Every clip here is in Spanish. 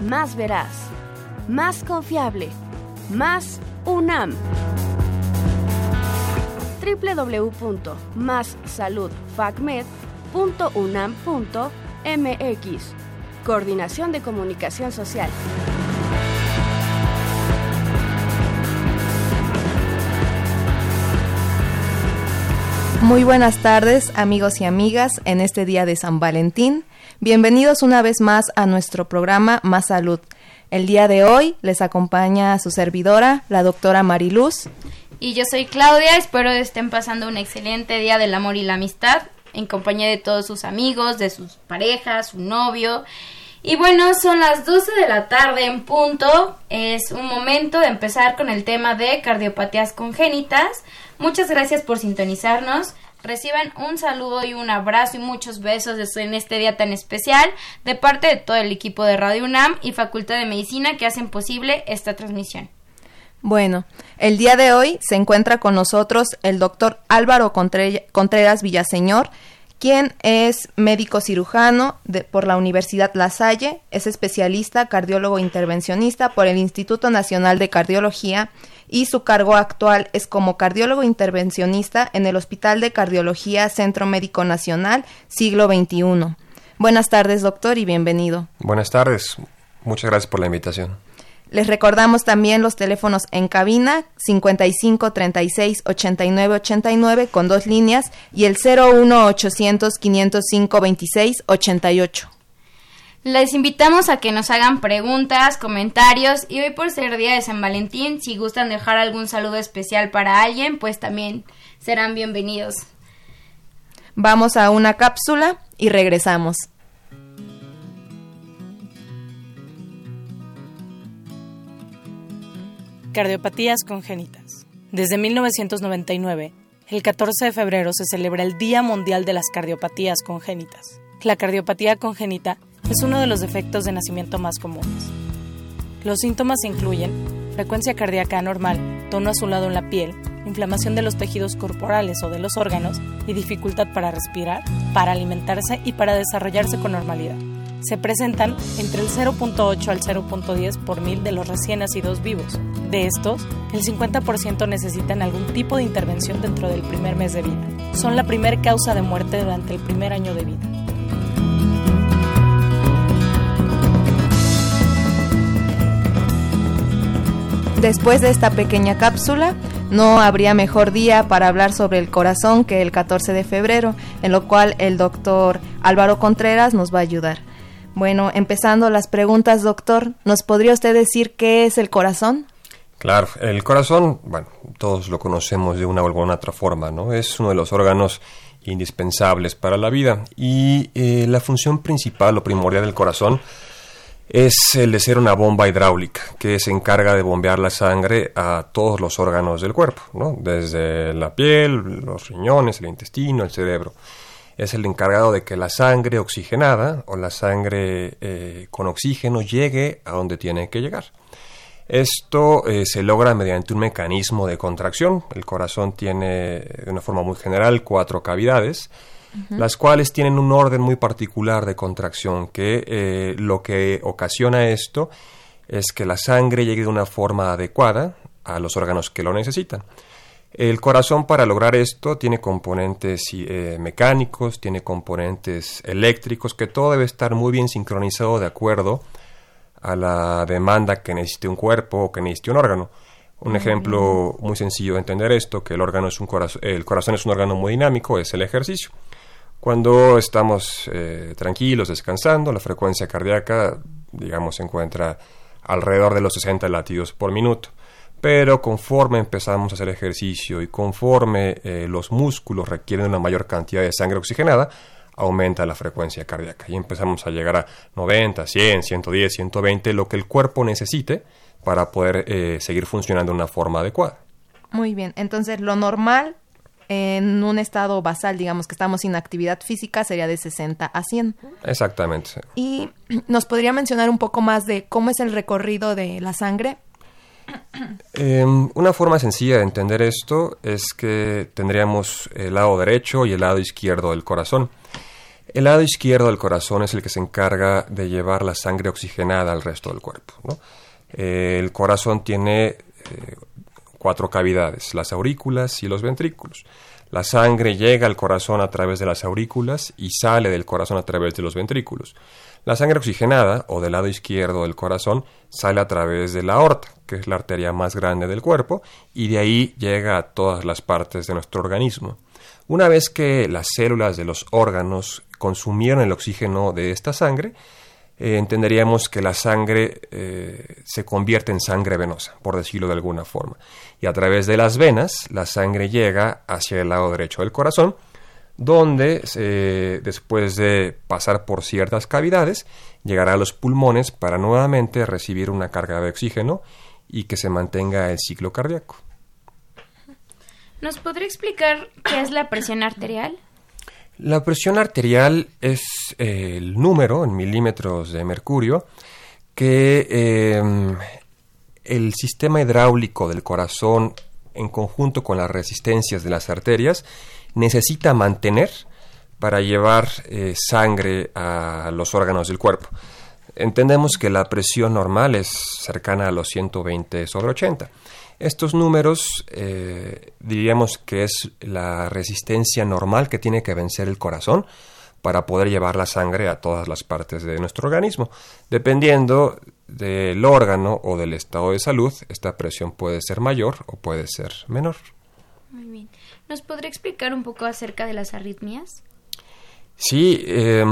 más veraz, más confiable, más UNAM. www.massaludfacmed.unam.mx Coordinación de Comunicación Social. Muy buenas tardes amigos y amigas en este día de San Valentín. Bienvenidos una vez más a nuestro programa Más Salud. El día de hoy les acompaña su servidora, la doctora Mariluz. Y yo soy Claudia, espero estén pasando un excelente día del amor y la amistad en compañía de todos sus amigos, de sus parejas, su novio. Y bueno, son las 12 de la tarde en punto. Es un momento de empezar con el tema de cardiopatías congénitas. Muchas gracias por sintonizarnos. Reciban un saludo y un abrazo y muchos besos en este día tan especial de parte de todo el equipo de Radio UNAM y Facultad de Medicina que hacen posible esta transmisión. Bueno, el día de hoy se encuentra con nosotros el doctor Álvaro Contreras Villaseñor, quien es médico cirujano por la Universidad La Salle, es especialista cardiólogo intervencionista por el Instituto Nacional de Cardiología y su cargo actual es como cardiólogo intervencionista en el Hospital de Cardiología Centro Médico Nacional Siglo XXI. Buenas tardes, doctor, y bienvenido. Buenas tardes. Muchas gracias por la invitación. Les recordamos también los teléfonos en cabina 55 36 89 89 con dos líneas y el 01 800 505 26 88. Les invitamos a que nos hagan preguntas, comentarios y hoy por ser día de San Valentín, si gustan dejar algún saludo especial para alguien, pues también serán bienvenidos. Vamos a una cápsula y regresamos. Cardiopatías congénitas. Desde 1999, el 14 de febrero se celebra el Día Mundial de las Cardiopatías Congénitas. La cardiopatía congénita es uno de los defectos de nacimiento más comunes. Los síntomas incluyen frecuencia cardíaca anormal, tono azulado en la piel, inflamación de los tejidos corporales o de los órganos y dificultad para respirar, para alimentarse y para desarrollarse con normalidad. Se presentan entre el 0.8 al 0.10 por mil de los recién nacidos vivos. De estos, el 50% necesitan algún tipo de intervención dentro del primer mes de vida. Son la primera causa de muerte durante el primer año de vida. Después de esta pequeña cápsula, no habría mejor día para hablar sobre el corazón que el 14 de febrero, en lo cual el doctor Álvaro Contreras nos va a ayudar. Bueno, empezando las preguntas, doctor, ¿nos podría usted decir qué es el corazón? Claro, el corazón, bueno, todos lo conocemos de una u otra forma, ¿no? Es uno de los órganos indispensables para la vida y eh, la función principal o primordial del corazón es el de ser una bomba hidráulica que se encarga de bombear la sangre a todos los órganos del cuerpo, ¿no? desde la piel, los riñones, el intestino, el cerebro. Es el encargado de que la sangre oxigenada o la sangre eh, con oxígeno llegue a donde tiene que llegar. Esto eh, se logra mediante un mecanismo de contracción. El corazón tiene, de una forma muy general, cuatro cavidades las cuales tienen un orden muy particular de contracción, que eh, lo que ocasiona esto es que la sangre llegue de una forma adecuada a los órganos que lo necesitan. El corazón para lograr esto tiene componentes eh, mecánicos, tiene componentes eléctricos, que todo debe estar muy bien sincronizado de acuerdo a la demanda que necesite un cuerpo o que necesite un órgano. Un ejemplo muy sencillo de entender esto, que el, órgano es un el corazón es un órgano muy dinámico, es el ejercicio. Cuando estamos eh, tranquilos, descansando, la frecuencia cardíaca, digamos, se encuentra alrededor de los 60 latidos por minuto. Pero conforme empezamos a hacer ejercicio y conforme eh, los músculos requieren una mayor cantidad de sangre oxigenada, aumenta la frecuencia cardíaca y empezamos a llegar a 90, 100, 110, 120, lo que el cuerpo necesite para poder eh, seguir funcionando de una forma adecuada. Muy bien, entonces lo normal en un estado basal, digamos que estamos sin actividad física, sería de 60 a 100. Exactamente. ¿Y nos podría mencionar un poco más de cómo es el recorrido de la sangre? Em, una forma sencilla de entender esto es que tendríamos el lado derecho y el lado izquierdo del corazón. El lado izquierdo del corazón es el que se encarga de llevar la sangre oxigenada al resto del cuerpo. el corazón tiene eh, cuatro cavidades, las aurículas y los ventrículos. La sangre llega al corazón a través de las aurículas y sale del corazón a través de los ventrículos. La sangre oxigenada, o del lado izquierdo del corazón, sale a través de la aorta, que es la arteria más grande del cuerpo, y de ahí llega a todas las partes de nuestro organismo. Una vez que las células de los órganos consumieron el oxígeno de esta sangre, eh, entenderíamos que la sangre eh, se convierte en sangre venosa, por decirlo de alguna forma. Y a través de las venas, la sangre llega hacia el lado derecho del corazón, donde después de pasar por ciertas cavidades, llegará a los pulmones para nuevamente recibir una carga de oxígeno y que se mantenga el ciclo cardíaco. ¿Nos podría explicar qué es la presión arterial? La presión arterial es eh, el número en milímetros de mercurio que em, el sistema hidráulico del corazón en conjunto con las resistencias de las arterias necesita mantener para llevar eh, sangre a los órganos del cuerpo. Entendemos que la presión normal es cercana a los 120 sobre 80. Estos números eh, diríamos que es la resistencia normal que tiene que vencer el corazón para poder llevar la sangre a todas las partes de nuestro organismo. Dependiendo del órgano o del estado de salud, esta presión puede ser mayor o puede ser menor. Muy bien. ¿Nos podría explicar un poco acerca de las arritmias? Sí, eh,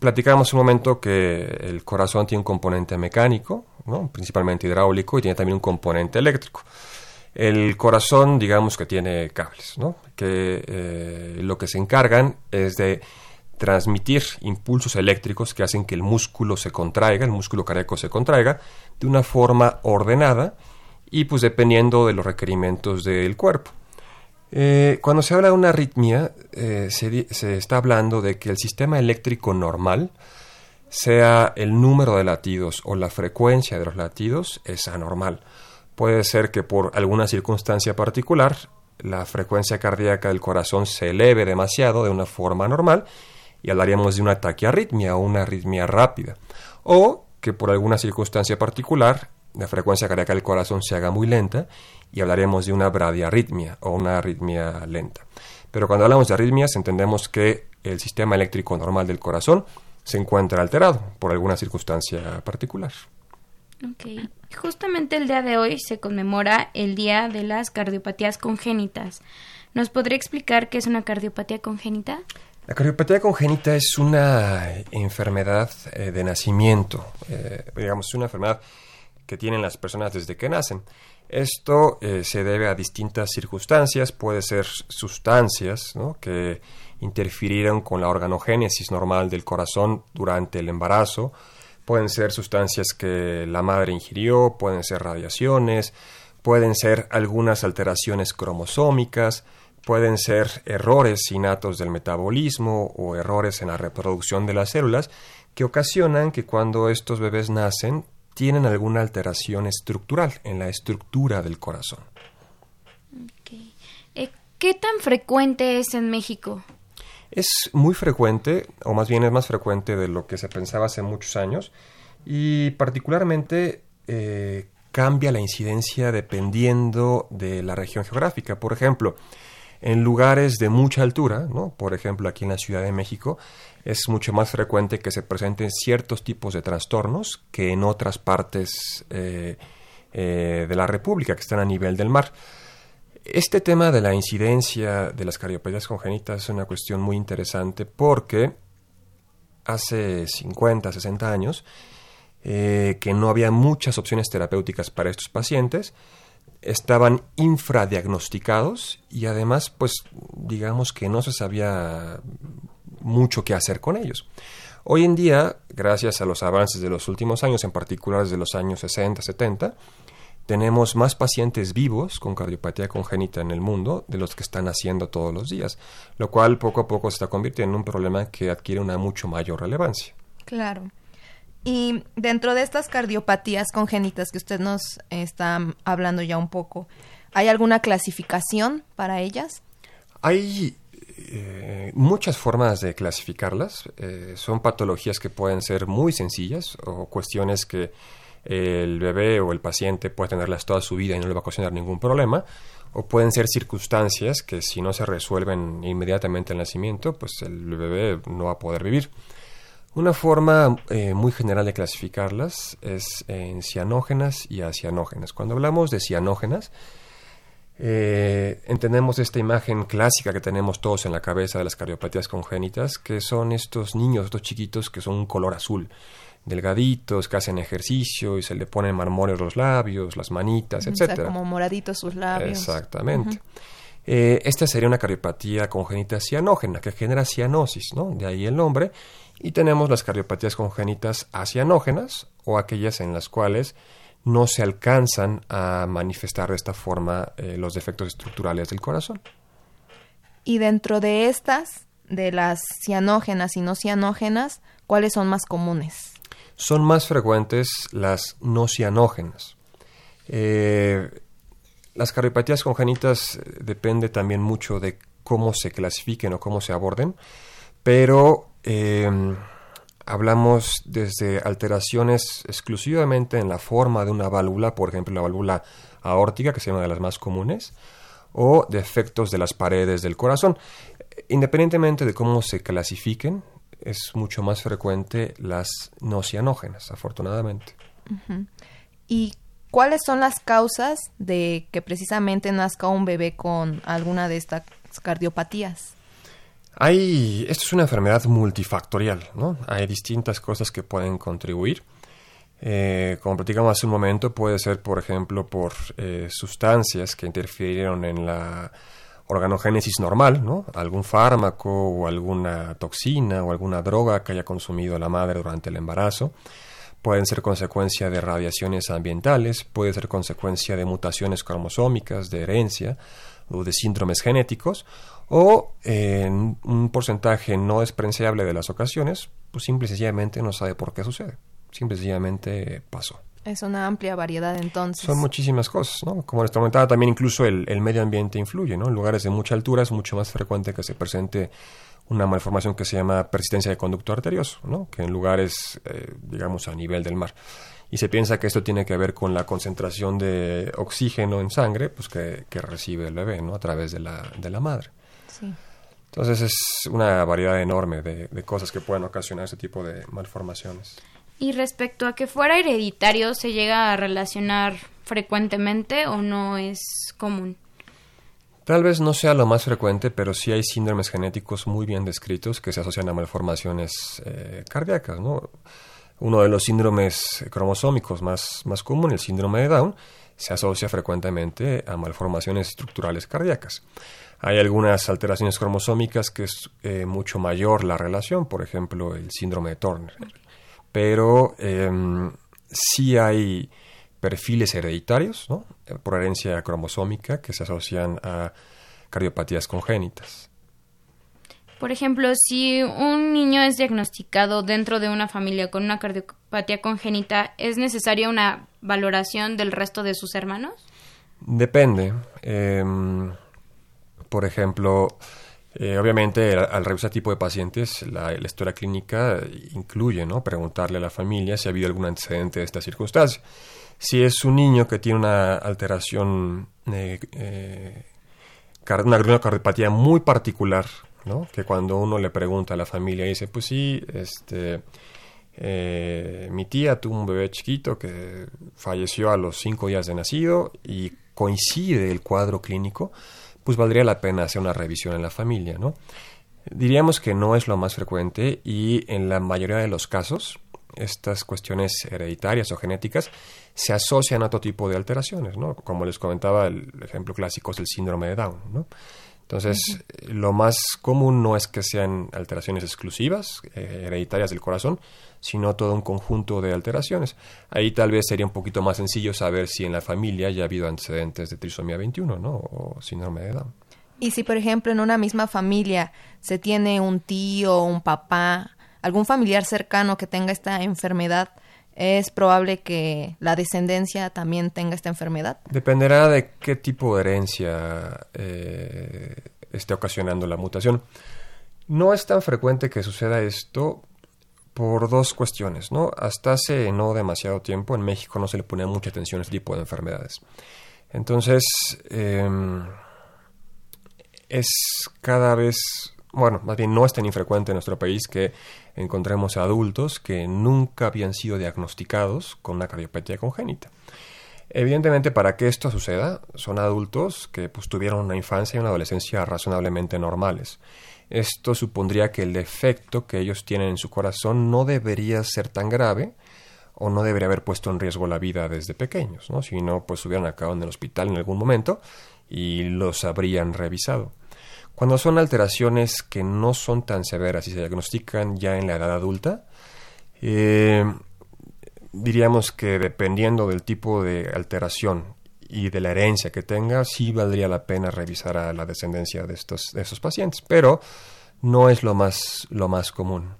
platicábamos un momento que el corazón tiene un componente mecánico, principalmente hidráulico, y tiene también un componente eléctrico. El corazón, digamos que tiene cables, que eh, lo que se encargan es de transmitir impulsos eléctricos que hacen que el músculo se contraiga, el músculo cardíaco se contraiga de una forma ordenada y pues dependiendo de los requerimientos del cuerpo. Eh, cuando se habla de una arritmia, eh, se, está hablando de que el sistema eléctrico normal, sea el número de latidos o la frecuencia de los latidos, es anormal. Puede ser que por alguna circunstancia particular la frecuencia cardíaca del corazón se eleve demasiado de una forma normal y hablaríamos de una taquiarritmia o una arritmia rápida. O que por alguna circunstancia particular la frecuencia cardíaca del corazón se haga muy lenta y hablaremos de una bradiarritmia o una arritmia lenta. Pero cuando hablamos de arritmias entendemos que el sistema eléctrico normal del corazón se encuentra alterado por alguna circunstancia particular. Ok. Justamente el día de hoy se conmemora el Día de las Cardiopatías Congénitas. ¿Nos podría explicar qué es una cardiopatía congénita? La cardiopatía congénita es una enfermedad eh, de nacimiento, eh, digamos, una enfermedad que tienen las personas desde que nacen. Esto eh, se debe a distintas circunstancias, puede ser sustancias que interfirieron con la organogénesis normal del corazón durante el embarazo, pueden ser sustancias que la madre ingirió, pueden ser radiaciones, pueden ser algunas alteraciones cromosómicas, pueden ser errores innatos del metabolismo o errores en la reproducción de las células que ocasionan que cuando estos bebés nacen tienen alguna alteración estructural en la estructura del corazón. Eh, ¿Qué tan frecuente es en México? Es muy frecuente, o más bien es más frecuente de lo que se pensaba hace muchos años, y particularmente eh, cambia la incidencia dependiendo de la región geográfica. Por ejemplo, en lugares de mucha altura, ¿no? por ejemplo aquí en la Ciudad de México, es mucho más frecuente que se presenten ciertos tipos de trastornos que en otras partes eh, eh, de la República que están a nivel del mar. Este tema de la incidencia de las cardiopatías congénitas es una cuestión muy interesante porque hace 50, 60 años eh, que no había muchas opciones terapéuticas para estos pacientes, estaban infradiagnosticados y además pues digamos que no se sabía mucho que hacer con ellos. Hoy en día, gracias a los avances de los últimos años, en particular desde los años 60, 70, tenemos más pacientes vivos con cardiopatía congénita en el mundo de los que están haciendo todos los días, lo cual poco a poco se está convirtiendo en un problema que adquiere una mucho mayor relevancia. Claro. Y dentro de estas cardiopatías congénitas que usted nos está hablando ya un poco, ¿hay alguna clasificación para ellas? Hay eh, muchas formas de clasificarlas. Eh, son patologías que pueden ser muy sencillas o cuestiones que el bebé o el paciente puede tenerlas toda su vida y no le va a ocasionar ningún problema. O pueden ser circunstancias que si no se resuelven inmediatamente al nacimiento, pues el bebé no va a poder vivir. Una forma eh, muy general de clasificarlas es en cianógenas y acianógenas. Cuando hablamos de cianógenas, eh, entendemos esta imagen clásica que tenemos todos en la cabeza de las cardiopatías congénitas, que son estos niños, estos chiquitos que son un color azul, delgaditos, que hacen ejercicio y se le ponen marmóreos los labios, las manitas, etcétera. como moraditos sus labios. Exactamente. Eh, esta sería una cardiopatía congénita cianógena, que genera cianosis, ¿no? De ahí el nombre. Y tenemos las cardiopatías congénitas acianógenas, o aquellas en las cuales no se alcanzan a manifestar de esta forma eh, los defectos estructurales del corazón. Y dentro de estas, de las cianógenas y no cianógenas, ¿cuáles son más comunes? Son más frecuentes las no cianógenas. Eh, las cardiopatías congénitas eh, depende también mucho de cómo se clasifiquen o cómo se aborden, pero em, hablamos desde alteraciones exclusivamente en la forma de una válvula, por ejemplo la válvula aórtica, que es una de las más comunes, o defectos de las paredes del corazón. Independientemente de cómo se clasifiquen, es mucho más frecuente las no cianógenas, afortunadamente. ¿Y ¿Cuáles son las causas de que precisamente nazca un bebé con alguna de estas cardiopatías? Hay, esto es una enfermedad multifactorial, ¿no? Hay distintas cosas que pueden contribuir. Eh, como platicamos hace un momento, puede ser, por ejemplo, por eh, sustancias que interfirieron en la organogénesis normal, ¿no? Algún fármaco o alguna toxina o alguna droga que haya consumido la madre durante el embarazo pueden ser consecuencia de radiaciones ambientales, puede ser consecuencia de mutaciones cromosómicas, de herencia o de síndromes genéticos, o en un porcentaje no despreciable de las ocasiones, pues simple y sencillamente no sabe por qué sucede. Simple y sencillamente pasó. Es una amplia variedad entonces. Son muchísimas cosas, ¿no? Como les comentaba, también incluso el, el medio ambiente influye, ¿no? En lugares de mucha altura es mucho más frecuente que se presente una malformación que se llama persistencia de conducto arterioso, ¿no? que en lugares, eh, digamos, a nivel del mar. Y se piensa que esto tiene que ver con la concentración de oxígeno en sangre pues que, recibe el bebé ¿no? a través de la, de la madre. Sí. Entonces es una variedad enorme de, de cosas que pueden ocasionar ese tipo de malformaciones. Y respecto a que fuera hereditario, ¿se llega a relacionar frecuentemente o no es común? Tal vez no sea lo más frecuente, pero sí hay síndromes genéticos muy bien descritos que se asocian a malformaciones eh, cardíacas. ¿no? Uno de los síndromes cromosómicos más, más común, el síndrome de Down, se asocia frecuentemente a malformaciones estructurales cardíacas. Hay algunas alteraciones cromosómicas que es eh, mucho mayor la relación, por ejemplo, el síndrome de Turner. Pero em, sí hay perfiles hereditarios, ¿no? por herencia cromosómica, que se asocian a cardiopatías congénitas. Por ejemplo, si un niño es diagnosticado dentro de una familia con una cardiopatía congénita, ¿es necesaria una valoración del resto de sus hermanos? Depende. Em, por ejemplo, eh, obviamente al, revisar tipo de pacientes, la, la, historia clínica incluye ¿no? preguntarle a la familia si ha habido algún antecedente de esta circunstancia. Si es un niño que tiene una alteración, eh, eh, una cardiopatía muy particular, ¿no? que cuando uno le pregunta a la familia dice, pues sí, este, eh, mi tía tuvo un bebé chiquito que falleció a los cinco días de nacido y coincide el cuadro clínico, pues valdría la pena hacer una revisión en la familia, ¿no? Diríamos que no es lo más frecuente y en la mayoría de los casos estas cuestiones hereditarias o genéticas se asocian a otro tipo de alteraciones, ¿no? Como les comentaba, el ejemplo clásico es el síndrome de Down, ¿no? Entonces, lo más común no es que sean alteraciones exclusivas, eh, hereditarias del corazón, sino todo un conjunto de alteraciones. Ahí tal vez sería un poquito más sencillo saber si en la familia ya ha habido antecedentes de trisomía 21, ¿no? O síndrome de Down. Y si, por ejemplo, en una misma familia se tiene un tío, un papá, algún familiar cercano que tenga esta enfermedad, ¿es probable que la descendencia también tenga esta enfermedad? Dependerá de qué tipo de herencia eh, esté ocasionando la mutación. No es tan frecuente que suceda esto por dos cuestiones, ¿no? Hasta hace no demasiado tiempo en México no se le ponía mucha atención a este tipo de enfermedades. Entonces, em, es cada vez bueno, más bien no es tan infrecuente en nuestro país que encontremos adultos que nunca habían sido diagnosticados con una cardiopatía congénita. Evidentemente, para que esto suceda, son adultos que pues, tuvieron una infancia y una adolescencia razonablemente normales. Esto supondría que el defecto que ellos tienen en su corazón no debería ser tan grave o no debería haber puesto en riesgo la vida desde pequeños, ¿no? si no, pues hubieran acabado en el hospital en algún momento y los habrían revisado. Cuando son alteraciones que no son tan severas y se diagnostican ya en la edad adulta, eh, diríamos que dependiendo del tipo de alteración y de la herencia que tenga, sí valdría la pena revisar a la descendencia de estos, de esos pacientes, pero no es lo más, lo más común.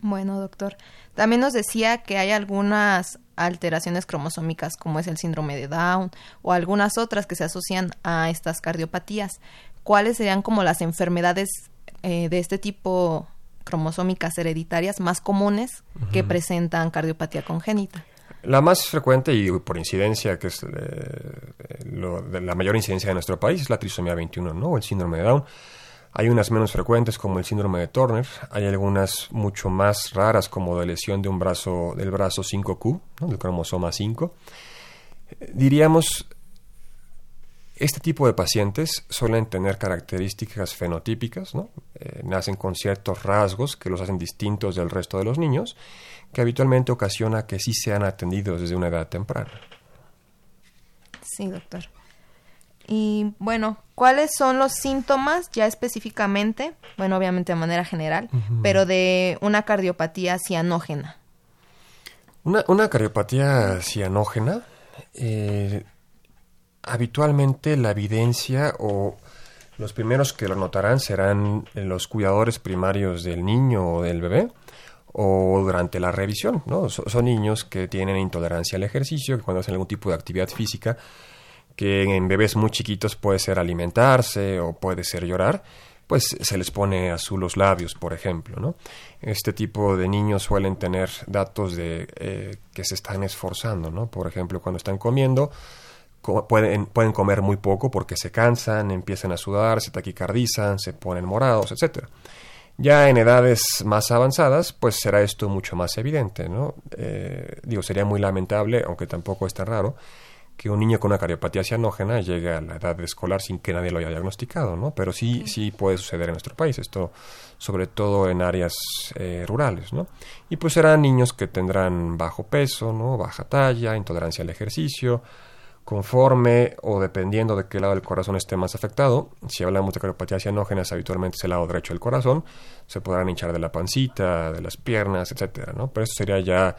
Bueno, doctor. También nos decía que hay algunas alteraciones cromosómicas como es el síndrome de Down o algunas otras que se asocian a estas cardiopatías cuáles serían como las enfermedades eh, de este tipo cromosómicas hereditarias más comunes que presentan cardiopatía congénita. La más frecuente y por incidencia, que es eh, la mayor incidencia de nuestro país, es la trisomía 21, ¿no? El síndrome de Down. Hay unas menos frecuentes como el síndrome de Turner, hay algunas mucho más raras como de lesión de un brazo del brazo 5Q, del cromosoma 5. Diríamos este tipo de pacientes suelen tener características fenotípicas, ¿no? Eh, nacen con ciertos rasgos que los hacen distintos del resto de los niños, que habitualmente ocasiona que sí sean atendidos desde una edad temprana. Sí, doctor. Y bueno, ¿cuáles son los síntomas ya específicamente? Bueno, obviamente de manera general, pero de una cardiopatía cianógena. Una, una cardiopatía cianógena eh, habitualmente la evidencia o los primeros que lo notarán serán los cuidadores primarios del niño o del bebé o durante la revisión, ¿no? son niños que tienen intolerancia al ejercicio, que cuando hacen algún tipo de actividad física, que en bebés muy chiquitos puede ser alimentarse o puede ser llorar, pues se les pone azul los labios, por ejemplo, ¿no? Este tipo de niños suelen tener datos de eh, que se están esforzando, ¿no? Por ejemplo, cuando están comiendo, pueden, pueden comer muy poco porque se cansan, empiezan a sudar, se taquicardizan, se ponen morados, etc. Ya en edades más avanzadas, pues será esto mucho más evidente, ¿no? Eh, digo, sería muy lamentable, aunque tampoco es tan raro, que un niño con una cariopatía cianógena llegue a la edad escolar sin que nadie lo haya diagnosticado, ¿no? Pero sí, sí puede suceder en nuestro país, esto sobre todo en áreas eh, rurales, ¿no? Y pues serán niños que tendrán bajo peso, ¿no? Baja talla, intolerancia al ejercicio, conforme o dependiendo de qué lado del corazón esté más afectado. Si hablamos de cardiopatía cianógenas, habitualmente es el lado derecho del corazón. Se podrán hinchar de la pancita, de las piernas, etcétera, ¿no? Pero eso sería ya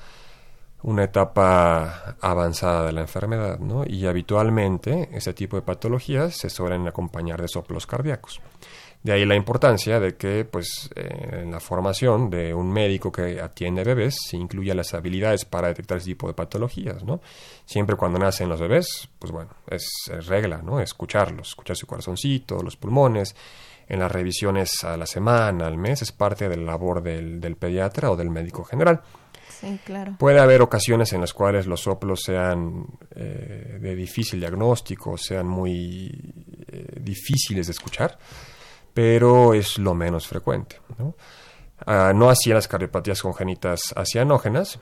una etapa avanzada de la enfermedad, ¿no? Y habitualmente ese tipo de patologías se suelen acompañar de soplos cardíacos. De ahí la importancia de que, pues, eh, en la formación de un médico que atiende bebés se incluya las habilidades para detectar ese tipo de patologías, ¿no? Siempre cuando nacen los bebés, pues bueno, es, regla, ¿no? Escucharlos, escuchar su corazoncito, los pulmones, en las revisiones a la semana, al mes, es parte de la labor del, del pediatra o del médico general. Sí, claro. Puede haber ocasiones en las cuales los soplos sean eh, de difícil diagnóstico, sean muy eh, difíciles de escuchar pero es lo menos frecuente. No, ah, no así en las cardiopatías congénitas acianógenas,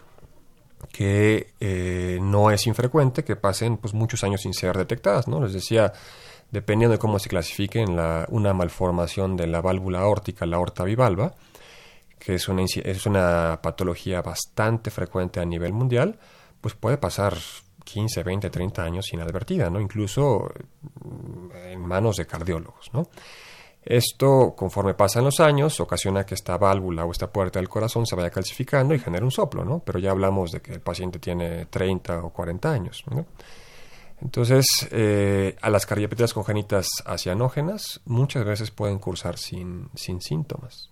que eh, no es infrecuente que pasen pues, muchos años sin ser detectadas. ¿no? Les decía, dependiendo de cómo se clasifique en la, una malformación de la válvula aórtica, la aorta bivalva, que es una, es una patología bastante frecuente a nivel mundial, pues puede pasar 15, 20, 30 años inadvertida, ¿no? incluso en manos de cardiólogos. ¿no? Esto, conforme pasan los años, ocasiona que esta válvula o esta puerta del corazón se vaya calcificando y genere un soplo, ¿no? Pero ya hablamos de que el paciente tiene 30 o 40 años, ¿no? Entonces, eh, a las cardiopatías congénitas acianógenas muchas veces pueden cursar sin, sin síntomas.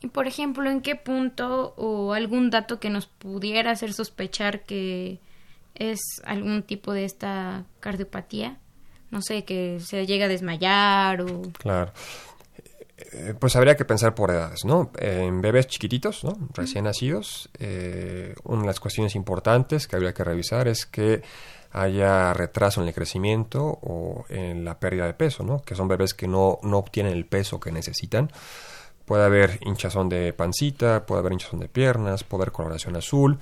Y por ejemplo, ¿en qué punto o algún dato que nos pudiera hacer sospechar que es algún tipo de esta cardiopatía? No sé, que se llega a desmayar o... Claro. Eh, pues habría que pensar por edades, ¿no? En bebés chiquititos, ¿no? Recién nacidos, eh, una de las cuestiones importantes que habría que revisar es que haya retraso en el crecimiento o en la pérdida de peso, ¿no? Que son bebés que no, no obtienen el peso que necesitan. Puede haber hinchazón de pancita, puede haber hinchazón de piernas, puede haber coloración azul.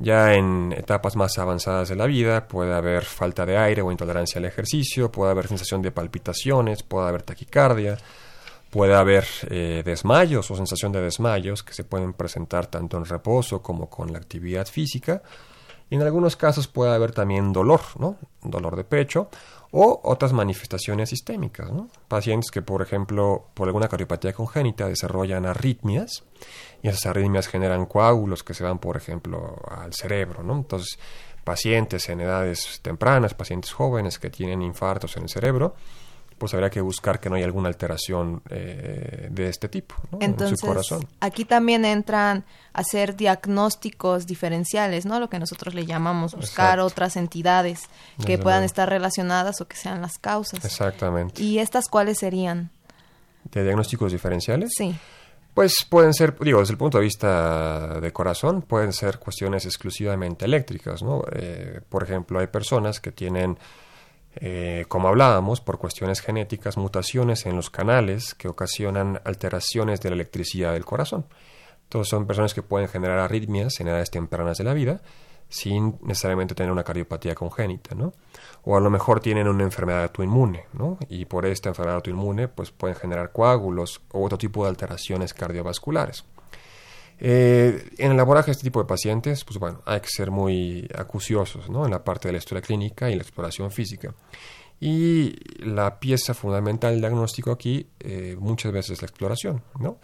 Ya en etapas más avanzadas de la vida puede haber falta de aire o intolerancia al ejercicio, puede haber sensación de palpitaciones, puede haber taquicardia, puede haber eh, desmayos o sensación de desmayos que se pueden presentar tanto en reposo como con la actividad física. Y en algunos casos puede haber también dolor, ¿no? Dolor de pecho o otras manifestaciones sistémicas. Pacientes que, por ejemplo, por alguna cardiopatía congénita desarrollan arritmias y esas arritmias generan coágulos que se van, por ejemplo, al cerebro, ¿no? Entonces, pacientes en edades tempranas, pacientes jóvenes que tienen infartos en el cerebro, pues habría que buscar que no haya alguna alteración eh, de este tipo en su corazón. Aquí también entran a hacer diagnósticos diferenciales, ¿no? Lo que nosotros le llamamos buscar otras entidades que puedan estar relacionadas o que sean las causas. Exactamente. ¿Y estas cuáles serían? ¿De diagnósticos diferenciales? Sí. Pues pueden ser, digo, desde el punto de vista de corazón, pueden ser cuestiones exclusivamente eléctricas, ¿no? Eh, por ejemplo, hay personas que tienen eh, como hablábamos, por cuestiones genéticas, mutaciones en los canales que ocasionan alteraciones de la electricidad del corazón. Entonces son personas que pueden generar arritmias en edades tempranas de la vida sin necesariamente tener una cardiopatía congénita, ¿no? O a lo mejor tienen una enfermedad autoinmune, ¿no? Y por esta enfermedad autoinmune pues pueden generar coágulos o otro tipo de alteraciones cardiovasculares. Eh, en el abordaje de este tipo de pacientes, pues bueno, hay que ser muy acuciosos ¿no? en la parte de la historia clínica y la exploración física. Y la pieza fundamental del diagnóstico aquí eh, muchas veces es la exploración. ¿no?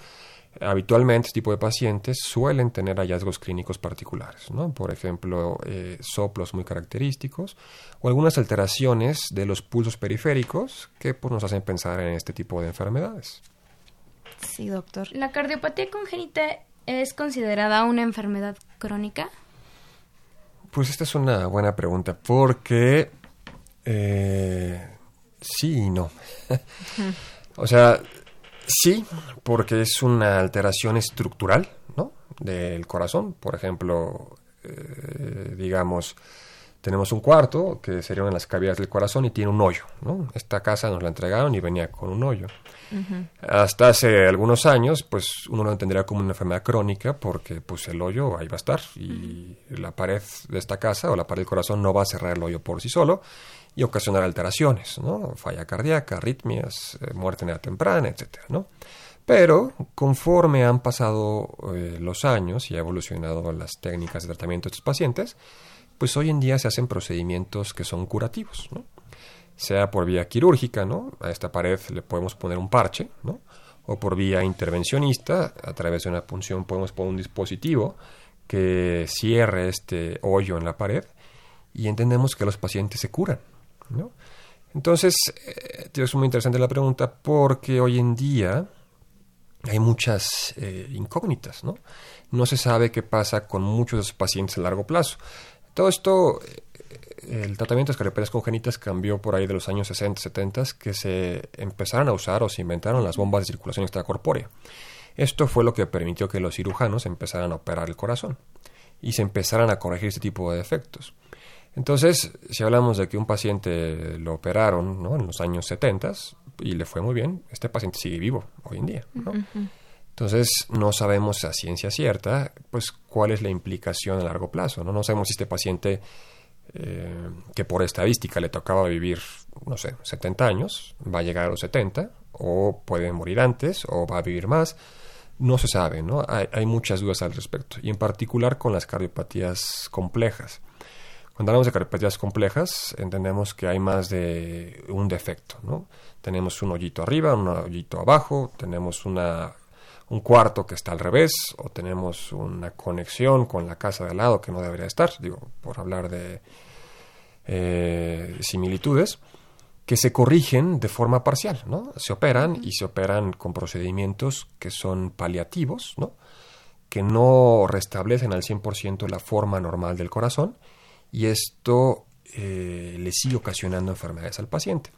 Habitualmente este tipo de pacientes suelen tener hallazgos clínicos particulares, ¿no? por ejemplo, eh, soplos muy característicos o algunas alteraciones de los pulsos periféricos que pues, nos hacen pensar en este tipo de enfermedades. Sí, doctor. La cardiopatía congénita ¿Es considerada una enfermedad crónica? Pues esta es una buena pregunta, porque eh, sí y no. o sea, sí, porque es una alteración estructural, ¿no? Del corazón, por ejemplo, eh, digamos, tenemos un cuarto que sería una de las cavidades del corazón y tiene un hoyo, ¿no? Esta casa nos la entregaron y venía con un hoyo. Hasta hace algunos años, pues uno lo entendería como una enfermedad crónica porque pues el hoyo ahí va a estar y la pared de esta casa o la pared del corazón no va a cerrar el hoyo por sí solo y ocasionar alteraciones, ¿no? Falla cardíaca, arritmias, eh, muerte en edad temprana, ¿no? Pero conforme han pasado eh, los años y ha evolucionado las técnicas de tratamiento de estos pacientes, pues hoy en día se hacen procedimientos que son curativos, sea por vía quirúrgica, ¿no? A esta pared le podemos poner un parche. O por vía intervencionista, a través de una punción podemos poner un dispositivo que cierre este hoyo en la pared y entendemos que los pacientes se curan, Entonces, eh, es muy interesante la pregunta porque hoy en día hay muchas eh, incógnitas, ¿no? No se sabe qué pasa con muchos de esos pacientes a largo plazo. Todo esto el tratamiento de escariopatías congénitas cambió por ahí de los años 60, 70, que se empezaron a usar o se inventaron las bombas de circulación extracorpórea. Esto fue lo que permitió que los cirujanos empezaran a operar el corazón y se empezaran a corregir este tipo de defectos. Entonces, si hablamos de que un paciente lo operaron ¿no? en los años 70 y le fue muy bien, este paciente sigue vivo hoy en día. Entonces, no sabemos a ciencia cierta pues, cuál es la implicación a largo plazo. No, no sabemos si este paciente eh, que por estadística le tocaba vivir, no sé, 70 años, va a llegar a los 70, o puede morir antes, o va a vivir más. No se sabe, ¿no? Hay, muchas dudas al respecto, y en particular con las cardiopatías complejas. Cuando hablamos de cardiopatías complejas, entendemos que hay más de un defecto, ¿no? Tenemos un hoyito arriba, un hoyito abajo, tenemos una, un cuarto que está al revés, o tenemos una conexión con la casa de al lado que no debería estar, digo, por hablar de eh, similitudes, que se corrigen de forma parcial, ¿no? Se operan y se operan con procedimientos que son paliativos, ¿no? Que no restablecen al 100% la forma normal del corazón, y esto eh, le sigue ocasionando enfermedades al paciente.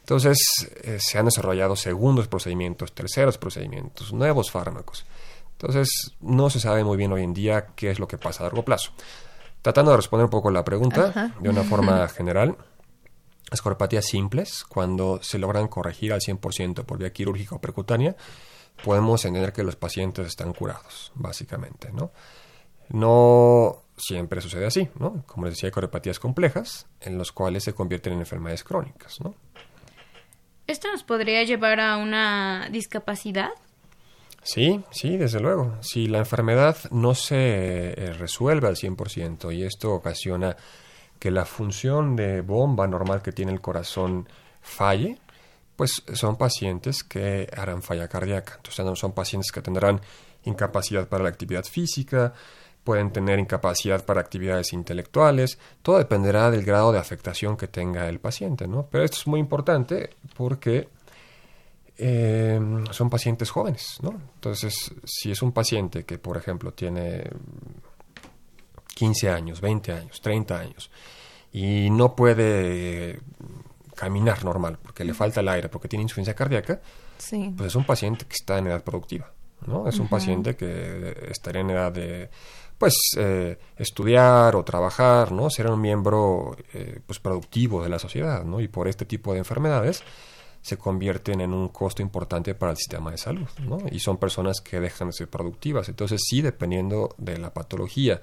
Entonces eh, se han desarrollado segundos procedimientos, terceros procedimientos, nuevos fármacos. Entonces no se sabe muy bien hoy en día qué es lo que pasa a largo plazo. Tratando de responder un poco la pregunta de una forma general, las coropatías simples, cuando se logran corregir al 100% por vía quirúrgica o percutánea, podemos entender que los pacientes están curados, básicamente, ¿no? No siempre sucede así, ¿no? Como les decía, hay coreopatías complejas en los cuales se convierten en enfermedades crónicas, ¿no? ¿Esto nos podría llevar a una discapacidad? Sí, sí, desde luego. Si la enfermedad no se eh, resuelve al 100% y esto ocasiona que la función de bomba normal que tiene el corazón falle, pues son pacientes que harán falla cardíaca. Entonces son pacientes que tendrán incapacidad para la actividad física, pueden tener incapacidad para actividades intelectuales, todo dependerá del grado de afectación que tenga el paciente, ¿no? Pero esto es muy importante porque eh, son pacientes jóvenes, ¿no? Entonces, si es un paciente que, por ejemplo, tiene 15 años, 20 años, 30 años, y no puede caminar normal porque le falta el aire, porque tiene insuficiencia cardíaca, pues es un paciente que está en edad productiva, ¿no? Es un paciente que estaría en edad de pues eh, estudiar o trabajar, ¿no? Ser un miembro eh, pues productivo de la sociedad, ¿no? Y por este tipo de enfermedades se convierten en un costo importante para el sistema de salud, ¿no? Y son personas que dejan de ser productivas. Entonces, sí, dependiendo de la patología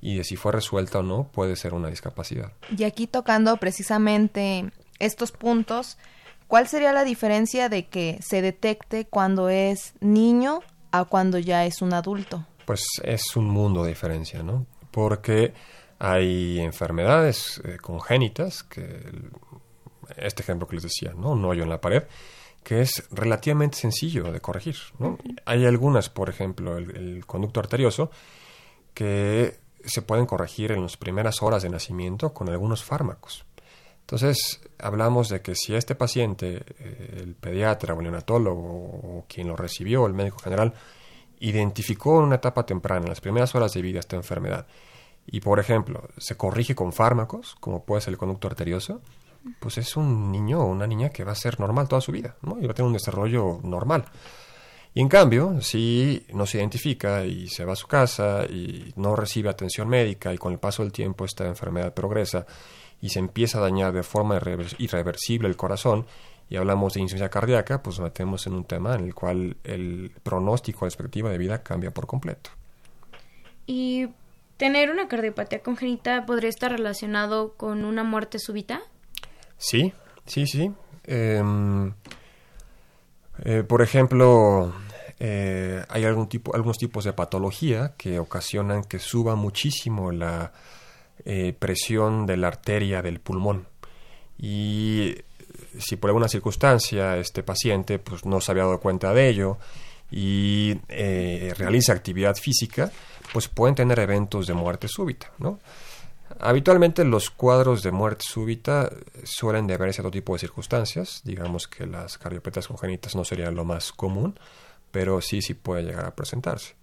y de si fue resuelta o no, puede ser una discapacidad. Y aquí tocando precisamente estos puntos, ¿cuál sería la diferencia de que se detecte cuando es niño a cuando ya es un adulto? Pues es un mundo de diferencia, ¿no? Porque hay enfermedades eh, congénitas, que este ejemplo que les decía, ¿no? Un hoyo en la pared, que es relativamente sencillo de corregir. Hay algunas, por ejemplo, el, conducto arterioso, que se pueden corregir en las primeras horas de nacimiento con algunos fármacos. Entonces, hablamos de que si este paciente, eh, el pediatra o el neonatólogo o quien lo recibió, el médico general, identificó en una etapa temprana, en las primeras horas de vida, esta enfermedad, y por ejemplo, se corrige con fármacos, como puede ser el conducto arterioso, pues es un niño o una niña que va a ser normal toda su vida, ¿no? Y va a tener un desarrollo normal. Y en cambio, si no se identifica y se va a su casa y no recibe atención médica y con el paso del tiempo esta enfermedad progresa y se empieza a dañar de forma irreversible el corazón y hablamos de insuficiencia cardíaca, pues nos metemos en un tema en el cual el pronóstico, la expectativa de vida cambia por completo. ¿Y tener una cardiopatía congénita podría estar relacionado con una muerte súbita? Sí, sí, sí. Em, eh, por ejemplo, eh, hay algún tipo, algunos tipos de patología que ocasionan que suba muchísimo la eh, presión de la arteria del pulmón. Y si por alguna circunstancia este paciente pues, no se había dado cuenta de ello y eh, realiza actividad física, pues pueden tener eventos de muerte súbita, ¿no? Habitualmente los cuadros de muerte súbita suelen deberse a otro tipo de circunstancias, digamos que las cardiopatías congénitas no serían lo más común, pero sí, sí puede llegar a presentarse.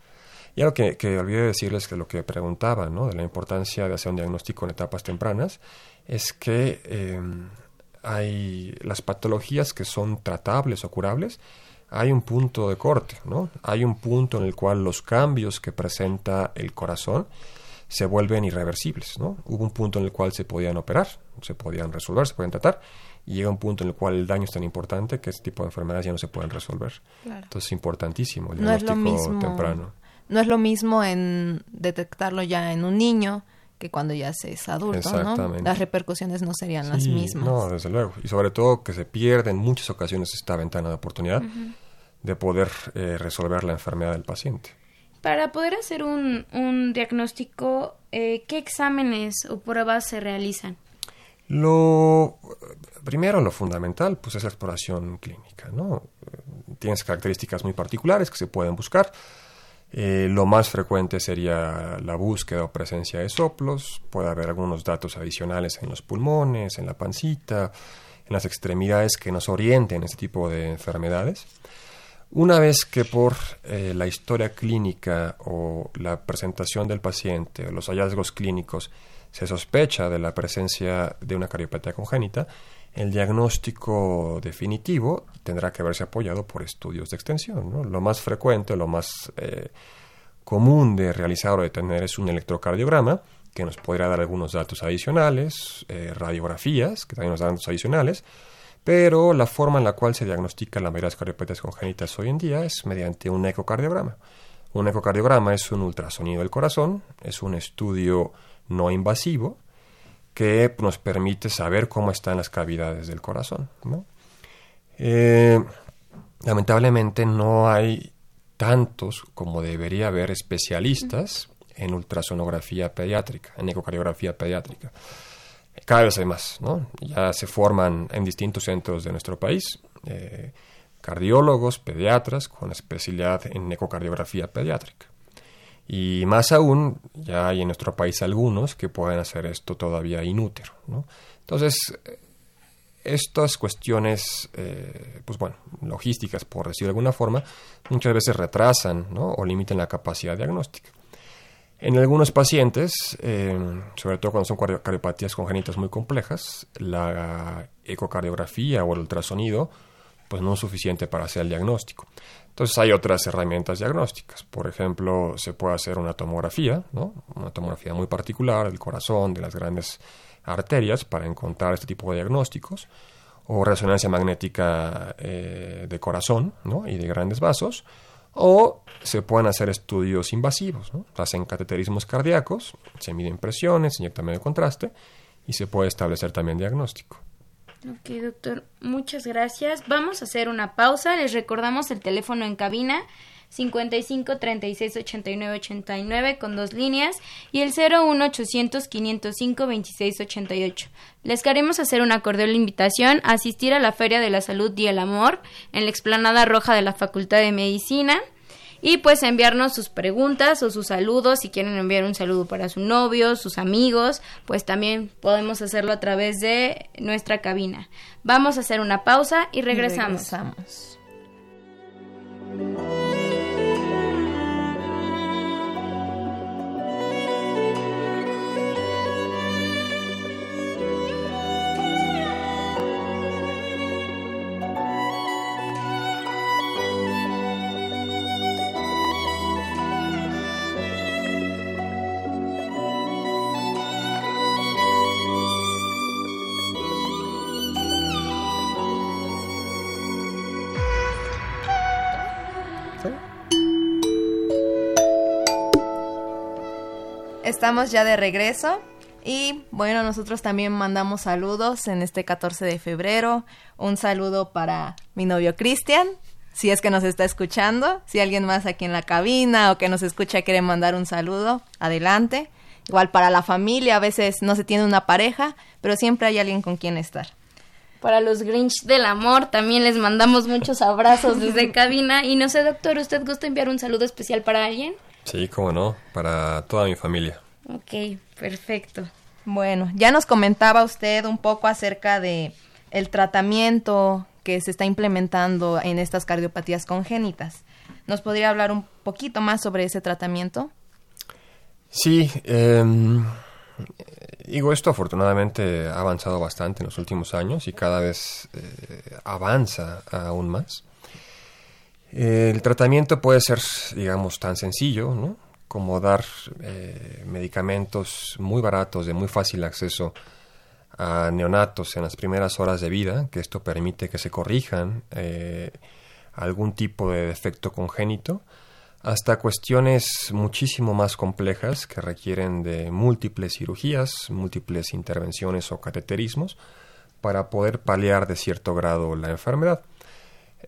Y algo que, que olvidé decirles que lo que preguntaba, ¿no? de la importancia de hacer un diagnóstico en etapas tempranas, es que em, hay las patologías que son tratables o curables, hay un punto de corte, ¿no? Hay un punto en el cual los cambios que presenta el corazón se vuelven irreversibles, ¿no? Hubo un punto en el cual se podían operar, se podían resolver, se podían tratar, y llega un punto en el cual el daño es tan importante que este tipo de enfermedades ya no se pueden resolver. Entonces es importantísimo el diagnóstico temprano. No es lo mismo en detectarlo ya en un niño que cuando ya se es adulto, ¿no? Las repercusiones no serían las mismas. No, desde luego. Y sobre todo que se pierde en muchas ocasiones esta ventana de oportunidad de poder eh, resolver la enfermedad del paciente. para poder hacer un, un diagnóstico, eh, ¿qué exámenes o pruebas se realizan? Lo primero, lo fundamental, pues es la exploración clínica, ¿no? Tienes características muy particulares que se pueden buscar. Eh, lo más frecuente sería la búsqueda o presencia de soplos. Puede haber algunos datos adicionales en los pulmones, en la pancita, en las extremidades que nos orienten en este tipo de enfermedades. Una vez que por eh, la historia clínica o la presentación del paciente los hallazgos clínicos se sospecha de la presencia de una cardiopatía congénita, el diagnóstico definitivo tendrá que verse apoyado por estudios de extensión. Lo más frecuente, lo más eh, común de realizar o de tener es un electrocardiograma, que nos podría dar algunos datos adicionales, eh, radiografías, que también nos dan datos adicionales, pero la forma en la cual se diagnostica la mayoría de las cardiopatías congénitas hoy en día es mediante un ecocardiograma. Un ecocardiograma es un ultrasonido del corazón, es un estudio no invasivo que nos permite saber cómo están las cavidades del corazón. Eh, lamentablemente no hay tantos como debería haber especialistas en ultrasonografía pediátrica, en ecocardiografía pediátrica. Cada vez hay más, ¿no? Ya se forman en distintos centros de nuestro país eh, cardiólogos, pediatras con especialidad en ecocardiografía pediátrica. Y más aún, ya hay en nuestro país algunos que pueden hacer esto todavía inútero. Entonces, estas cuestiones, eh, pues bueno, logísticas, por decirlo de alguna forma, muchas veces retrasan o limitan la capacidad diagnóstica. En algunos pacientes, eh, sobre todo cuando son cardiopatías congénitas muy complejas, la ecocardiografía o el ultrasonido pues no es suficiente para hacer el diagnóstico. Entonces hay otras herramientas diagnósticas. Por ejemplo, se puede hacer una tomografía, una tomografía muy particular del corazón, de las grandes arterias, para encontrar este tipo de diagnósticos, o resonancia magnética eh, de corazón y de grandes vasos, o se pueden hacer estudios invasivos, ¿no? hacen cateterismos cardíacos, se miden presiones, se inyecta medio contraste y se puede establecer también diagnóstico. Ok, doctor, muchas gracias. Vamos a hacer una pausa. Les recordamos el teléfono en cabina 55 36 89 89 con dos líneas y el 01 800 505 26 88. Les queremos hacer una cordial invitación a asistir a la Feria de la Salud y el Amor en la explanada roja de la Facultad de Medicina y pues enviarnos sus preguntas o sus saludos, si quieren enviar un saludo para su novio, sus amigos, pues también podemos hacerlo a través de nuestra cabina. Vamos a hacer una pausa y regresamos. Y regresamos. Estamos ya de regreso y bueno, nosotros también mandamos saludos en este 14 de febrero. Un saludo para mi novio Cristian, si es que nos está escuchando. Si alguien más aquí en la cabina o que nos escucha quiere mandar un saludo, adelante. Igual para la familia, a veces no se tiene una pareja, pero siempre hay alguien con quien estar. Para los Grinch del amor también les mandamos muchos abrazos desde cabina. Y no sé, doctor, ¿usted gusta enviar un saludo especial para alguien? Sí, cómo no, para toda mi familia. Ok, perfecto. Bueno, ya nos comentaba usted un poco acerca de el tratamiento que se está implementando en estas cardiopatías congénitas. ¿Nos podría hablar un poquito más sobre ese tratamiento? Sí, em, digo, esto afortunadamente ha avanzado bastante en los últimos años y cada vez eh, avanza aún más. El tratamiento puede ser, digamos, tan sencillo, ¿no? Como dar eh, medicamentos muy baratos, de muy fácil acceso a neonatos en las primeras horas de vida, que esto permite que se corrijan eh, algún tipo de defecto congénito, hasta cuestiones muchísimo más complejas que requieren de múltiples cirugías, múltiples intervenciones o cateterismos para poder paliar de cierto grado la enfermedad.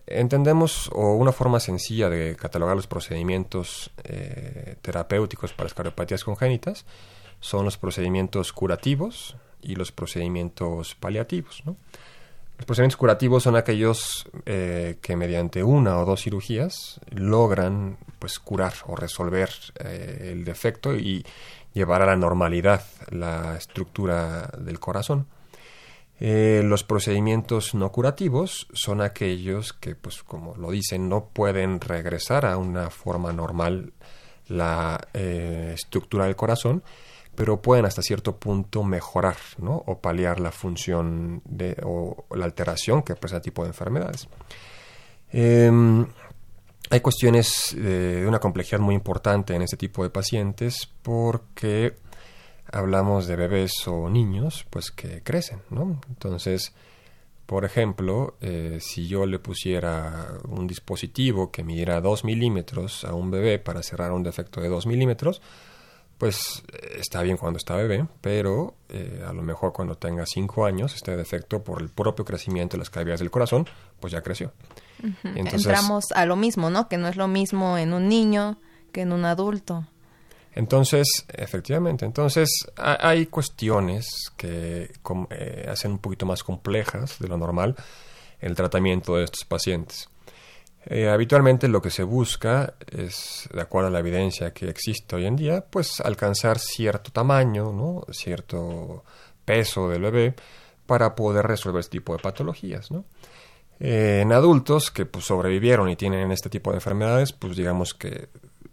Entendemos, o una forma sencilla de catalogar los procedimientos eh, terapéuticos para las cardiopatías congénitas son los procedimientos curativos y los procedimientos paliativos. Los procedimientos curativos son aquellos eh, que mediante una o dos cirugías logran pues, curar o resolver eh, el defecto y llevar a la normalidad la estructura del corazón. Eh, los procedimientos no curativos son aquellos que, pues como lo dicen, no pueden regresar a una forma normal la eh, estructura del corazón, pero pueden hasta cierto punto mejorar ¿no? o paliar la función de, o la alteración que presenta tipo de enfermedades. Em, hay cuestiones de una complejidad muy importante en este tipo de pacientes porque hablamos de bebés o niños, pues que crecen, ¿no? Entonces, por ejemplo, eh, si yo le pusiera un dispositivo que midiera 2 milímetros a un bebé para cerrar un defecto de 2 milímetros, pues eh, está bien cuando está bebé, pero eh, a lo mejor cuando tenga 5 años, este defecto por el propio crecimiento de las cavidades del corazón, pues ya creció. Entramos a lo mismo, ¿no? Que no es lo mismo en un niño que en un adulto. Entonces, efectivamente, entonces hay cuestiones que eh, hacen un poquito más complejas de lo normal el tratamiento de estos pacientes. Eh, habitualmente lo que se busca es, de acuerdo a la evidencia que existe hoy en día, pues alcanzar cierto tamaño, ¿no? cierto peso del bebé para poder resolver este tipo de patologías. Eh, en adultos que pues, sobrevivieron y tienen este tipo de enfermedades, pues digamos que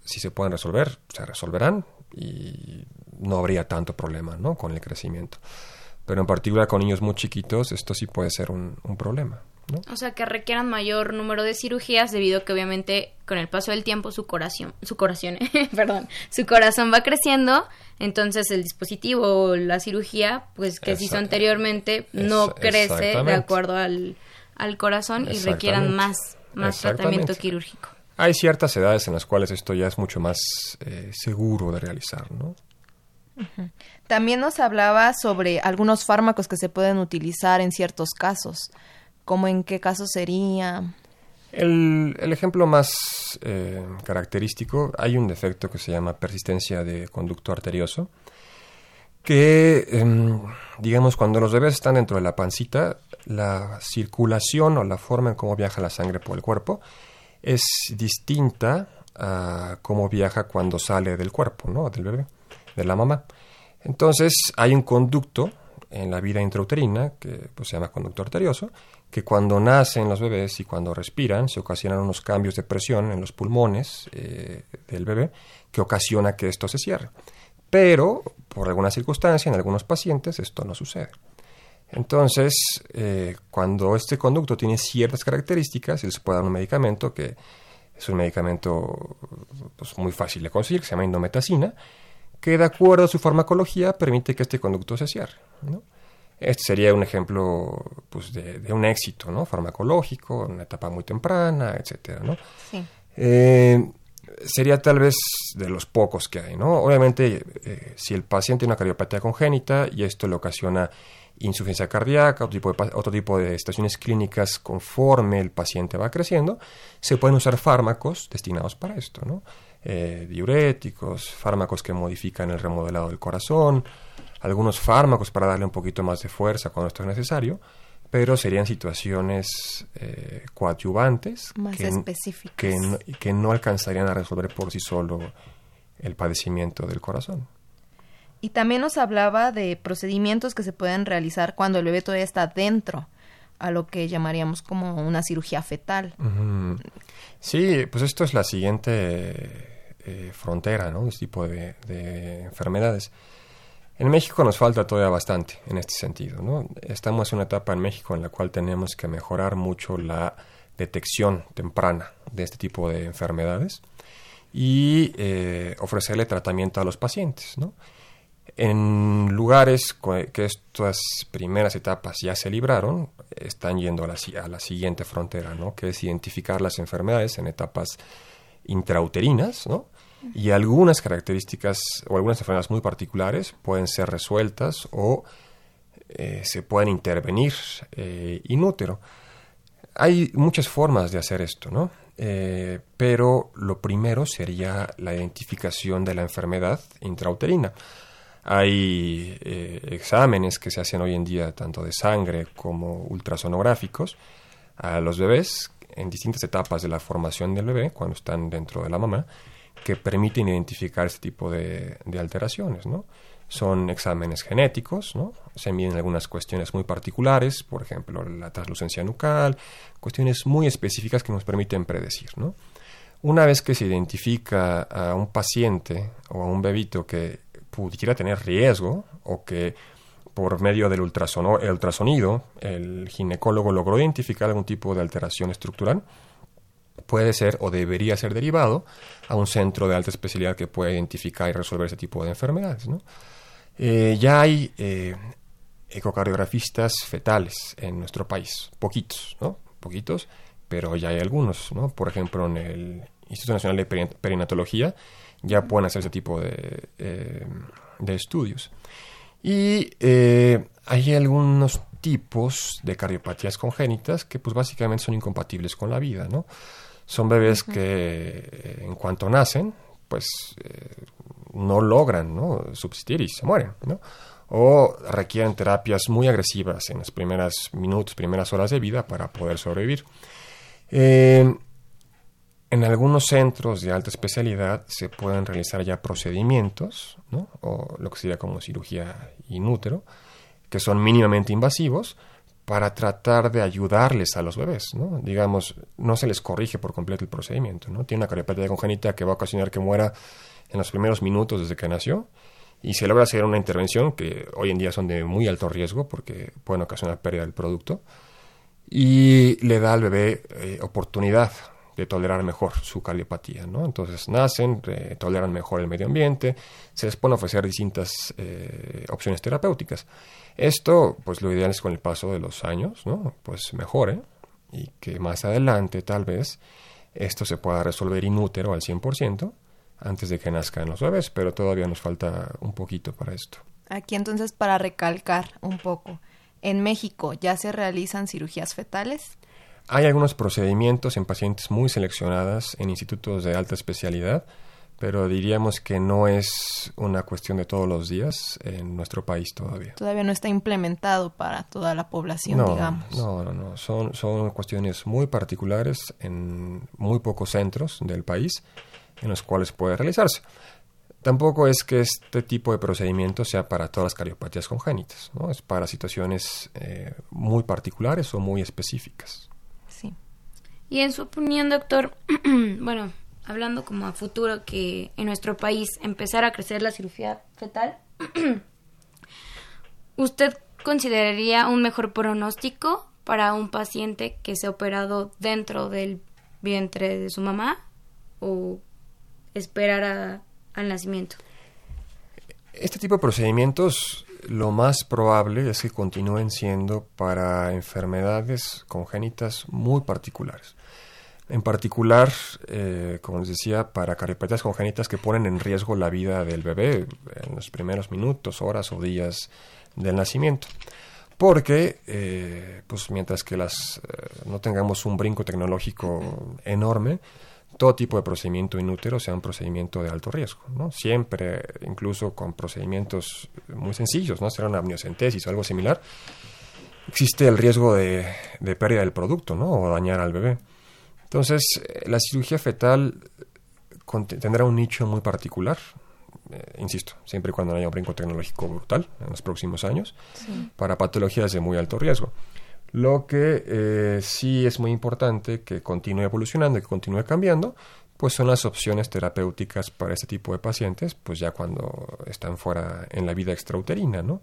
si se pueden resolver, se resolverán y no habría tanto problema ¿no? con el crecimiento. Pero en particular con niños muy chiquitos, esto sí puede ser un, problema. ¿no? O sea, que requieran mayor número de cirugías debido a que obviamente con el paso del tiempo su corazón, su corazón, perdón, su corazón va creciendo, entonces el dispositivo o la cirugía, pues que se hizo anteriormente, no crece de acuerdo al, al corazón y requieran más, más tratamiento quirúrgico. Hay ciertas edades en las cuales esto ya es mucho más eh, seguro de realizar, ¿no? También nos hablaba sobre algunos fármacos que se pueden utilizar en ciertos casos. ¿Cómo en qué caso sería? El, ejemplo más eh, característico, hay un defecto que se llama persistencia de conducto arterioso, que, em, digamos, cuando los bebés están dentro de la pancita, la circulación o la forma en cómo viaja la sangre por el cuerpo es distinta a cómo viaja cuando sale del cuerpo, ¿no? Del bebé, de la mamá. Entonces hay un conducto en la vida intrauterina, que pues, se llama conducto arterioso, que cuando nacen los bebés y cuando respiran se ocasionan unos cambios de presión en los pulmones eh, del bebé que ocasiona que esto se cierre. Pero, por alguna circunstancia, en algunos pacientes esto no sucede. Entonces, eh, cuando este conducto tiene ciertas características, se puede dar un medicamento que es un medicamento pues, muy fácil de conseguir, que se llama indometacina, que de acuerdo a su farmacología permite que este conducto se cierre. Este sería un ejemplo pues, de, un éxito ¿no? farmacológico, en una etapa muy temprana, etc. ¿no? Eh, sería tal vez de los pocos que hay. ¿no? Obviamente, eh, si el paciente tiene una cardiopatía congénita y esto le ocasiona insuficiencia cardíaca, otro tipo, de, otro tipo de estaciones clínicas conforme el paciente va creciendo, se pueden usar fármacos destinados para esto, ¿no? Eh, diuréticos, fármacos que modifican el remodelado del corazón, algunos fármacos para darle un poquito más de fuerza cuando esto es necesario, pero serían situaciones eh, coadyuvantes más que, específicas. Que, que no alcanzarían a resolver por sí solo el padecimiento del corazón. Y también nos hablaba de procedimientos que se pueden realizar cuando el bebé todavía está dentro, a lo que llamaríamos como una cirugía fetal. Sí, pues esto es la siguiente eh, frontera, ¿no? Este tipo de, enfermedades. En México nos falta todavía bastante en este sentido, ¿no? Estamos en una etapa en México en la cual tenemos que mejorar mucho la detección temprana de este tipo de enfermedades y eh, ofrecerle tratamiento a los pacientes, ¿no? En lugares que estas primeras etapas ya se libraron, están yendo a la, siguiente frontera, ¿no? que es identificar las enfermedades en etapas intrauterinas, ¿no? y algunas características o algunas enfermedades muy particulares pueden ser resueltas o eh, se pueden intervenir eh, inútero. hay muchas formas de hacer esto, ¿no? Eh, pero lo primero sería la identificación de la enfermedad intrauterina. Hay eh, exámenes que se hacen hoy en día, tanto de sangre como ultrasonográficos, a los bebés en distintas etapas de la formación del bebé, cuando están dentro de la mamá, que permiten identificar este tipo de, de alteraciones, ¿no? son exámenes genéticos, ¿no? Se miden algunas cuestiones muy particulares, por ejemplo, la translucencia nucal, cuestiones muy específicas que nos permiten predecir, ¿no? Una vez que se identifica a un paciente o a un bebito que pudiera tener riesgo o que por medio del ultrasonido el ginecólogo logró identificar algún tipo de alteración estructural, puede ser o debería ser derivado a un centro de alta especialidad que pueda identificar y resolver ese tipo de enfermedades. Eh, ya hay eh, ecocardiografistas fetales en nuestro país, poquitos. Poquitos, pero ya hay algunos, ¿no? Por ejemplo, en el Instituto Nacional de Perinatología ya pueden hacer ese tipo de, eh, de estudios. Y hay algunos tipos de cardiopatías congénitas que pues básicamente son incompatibles con la vida, ¿no? Son bebés que en cuanto nacen, pues no logran ¿no? subsistir y se mueren, ¿no? O requieren terapias muy agresivas en los primeros minutos, primeras horas de vida para poder sobrevivir. Eh, en algunos centros de alta especialidad se pueden realizar ya procedimientos, ¿no? o lo que sería como cirugía in útero, que son mínimamente invasivos para tratar de ayudarles a los bebés. Digamos, no se les corrige por completo el procedimiento, ¿no? Tiene una cardiopatía congénita que va a ocasionar que muera en los primeros minutos desde que nació y se logra hacer una intervención que hoy en día son de muy alto riesgo porque pueden ocasionar pérdida del producto y le da al bebé eh, oportunidad de tolerar mejor su cardiopatía, ¿no? Entonces nacen, eh, toleran mejor el medio ambiente, se les pueden ofrecer distintas eh, opciones terapéuticas. Esto, pues lo ideal es con el paso de los años, ¿no? Pues mejore y que más adelante tal vez esto se pueda resolver inútero al 100% antes de que nazcan los bebés, pero todavía nos falta un poquito para esto. Aquí entonces para recalcar un poco, en México ya se realizan cirugías fetales. Hay algunos procedimientos en pacientes muy seleccionadas en institutos de alta especialidad, pero diríamos que no es una cuestión de todos los días en nuestro país todavía. Todavía no está implementado para toda la población, digamos. No, no, no. Son, son cuestiones muy particulares en muy pocos centros del país en los cuales puede realizarse. Tampoco es que este tipo de procedimiento sea para todas las cardiopatías congénitas, ¿no? es para situaciones eh, muy particulares o muy específicas. Y en su opinión, doctor, bueno, hablando como a futuro que en nuestro país empezara a crecer la cirugía fetal, ¿usted consideraría un mejor pronóstico para un paciente que se ha operado dentro del vientre de su mamá o esperar al nacimiento. Este tipo de procedimientos lo más probable es que continúen siendo para enfermedades congénitas muy particulares. En particular, eh, como les decía, para cardiopatías congénitas que ponen en riesgo la vida del bebé en los primeros minutos, horas o días del nacimiento. Porque, eh, pues mientras que las eh, no tengamos un brinco tecnológico enorme, todo tipo de procedimiento inútero sea un procedimiento de alto riesgo, ¿no? Siempre, incluso con procedimientos muy sencillos, ¿no? Hacer una amniocentesis o algo similar, existe el riesgo de, pérdida del producto, ¿no? O dañar al bebé. Entonces, eh, la cirugía fetal tendrá un nicho muy particular, eh, insisto, siempre y cuando no haya un brinco tecnológico brutal en los próximos años, para patologías de muy alto riesgo. Lo que eh, sí es muy importante que continúe evolucionando y que continúe cambiando, pues son las opciones terapéuticas para este tipo de pacientes, pues ya cuando están fuera en la vida extrauterina, ¿no?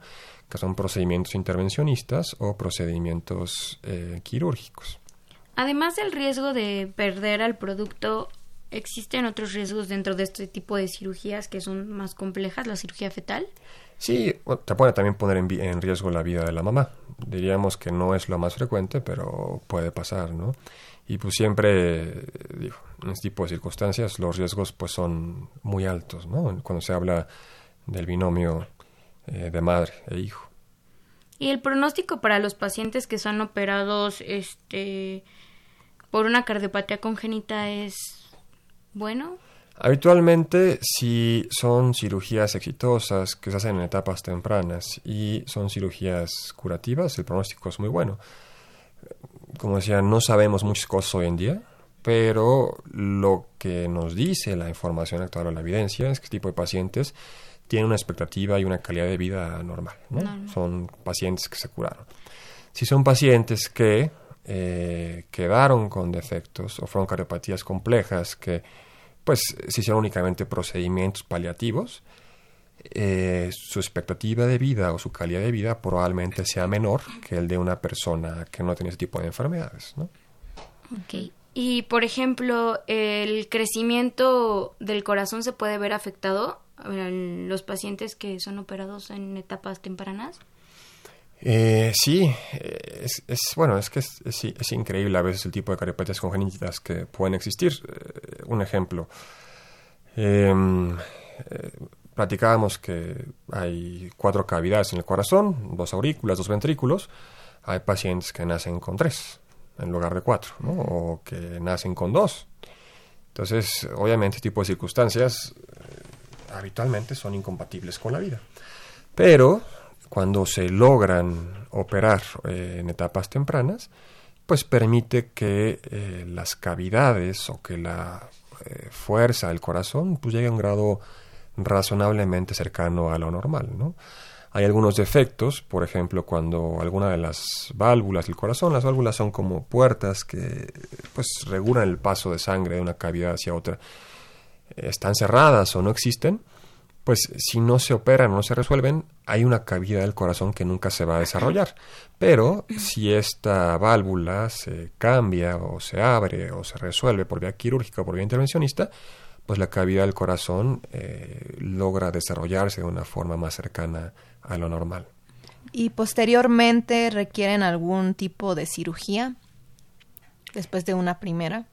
Que son procedimientos intervencionistas o procedimientos eh, quirúrgicos. Además del riesgo de perder al producto, ¿existen otros riesgos dentro de este tipo de cirugías que son más complejas, la cirugía fetal? Sí, te puede también poner en, riesgo la vida de la mamá. Diríamos que no es lo más frecuente, pero puede pasar, ¿no? Y pues siempre, digo, en este tipo de circunstancias los riesgos pues son muy altos, ¿no? Cuando se habla del binomio eh, de madre e hijo. Y el pronóstico para los pacientes que son operados este por una cardiopatía congénita es bueno. Habitualmente, si son cirugías exitosas que se hacen en etapas tempranas y son cirugías curativas, el pronóstico es muy bueno. Como decía, no sabemos muchas cosas hoy en día, pero lo que nos dice la información actual o la evidencia es que este tipo de pacientes tienen una expectativa y una calidad de vida normal. Son pacientes que se curaron. Si son pacientes que eh, quedaron con defectos o fueron cardiopatías complejas que pues se hicieron únicamente procedimientos paliativos, eh, su expectativa de vida o su calidad de vida probablemente sea menor que el de una persona que no tiene ese tipo de enfermedades. ¿no? Y, por ejemplo, ¿el crecimiento del corazón se puede ver afectado en los pacientes que son operados en etapas tempranas? Eh, sí, es, bueno, es que es, increíble a veces el tipo de cardiopatías congénitas que pueden existir. Eh, un ejemplo, em, eh, platicábamos que hay cuatro cavidades en el corazón, dos aurículas, dos ventrículos. Hay pacientes que nacen con tres en lugar de cuatro, ¿no? o que nacen con dos. Entonces, obviamente, este tipo de circunstancias habitualmente son incompatibles con la vida. Pero cuando se logran operar eh, en etapas tempranas, pues permite que eh, las cavidades o que la eh, fuerza del corazón pues llegue a un grado razonablemente cercano a lo normal, ¿no? Hay algunos defectos, por ejemplo, cuando alguna de las válvulas del corazón, las válvulas son como puertas que pues regulan el paso de sangre de una cavidad hacia otra, están cerradas o no existen, pues si no se operan o no se resuelven, hay una cavidad del corazón que nunca se va a desarrollar. Pero si esta válvula se cambia o se abre o se resuelve por vía quirúrgica o por vía intervencionista, pues la cavidad del corazón eh, logra desarrollarse de una forma más cercana a lo normal. ¿Y posteriormente requieren algún tipo de cirugía después de una primera?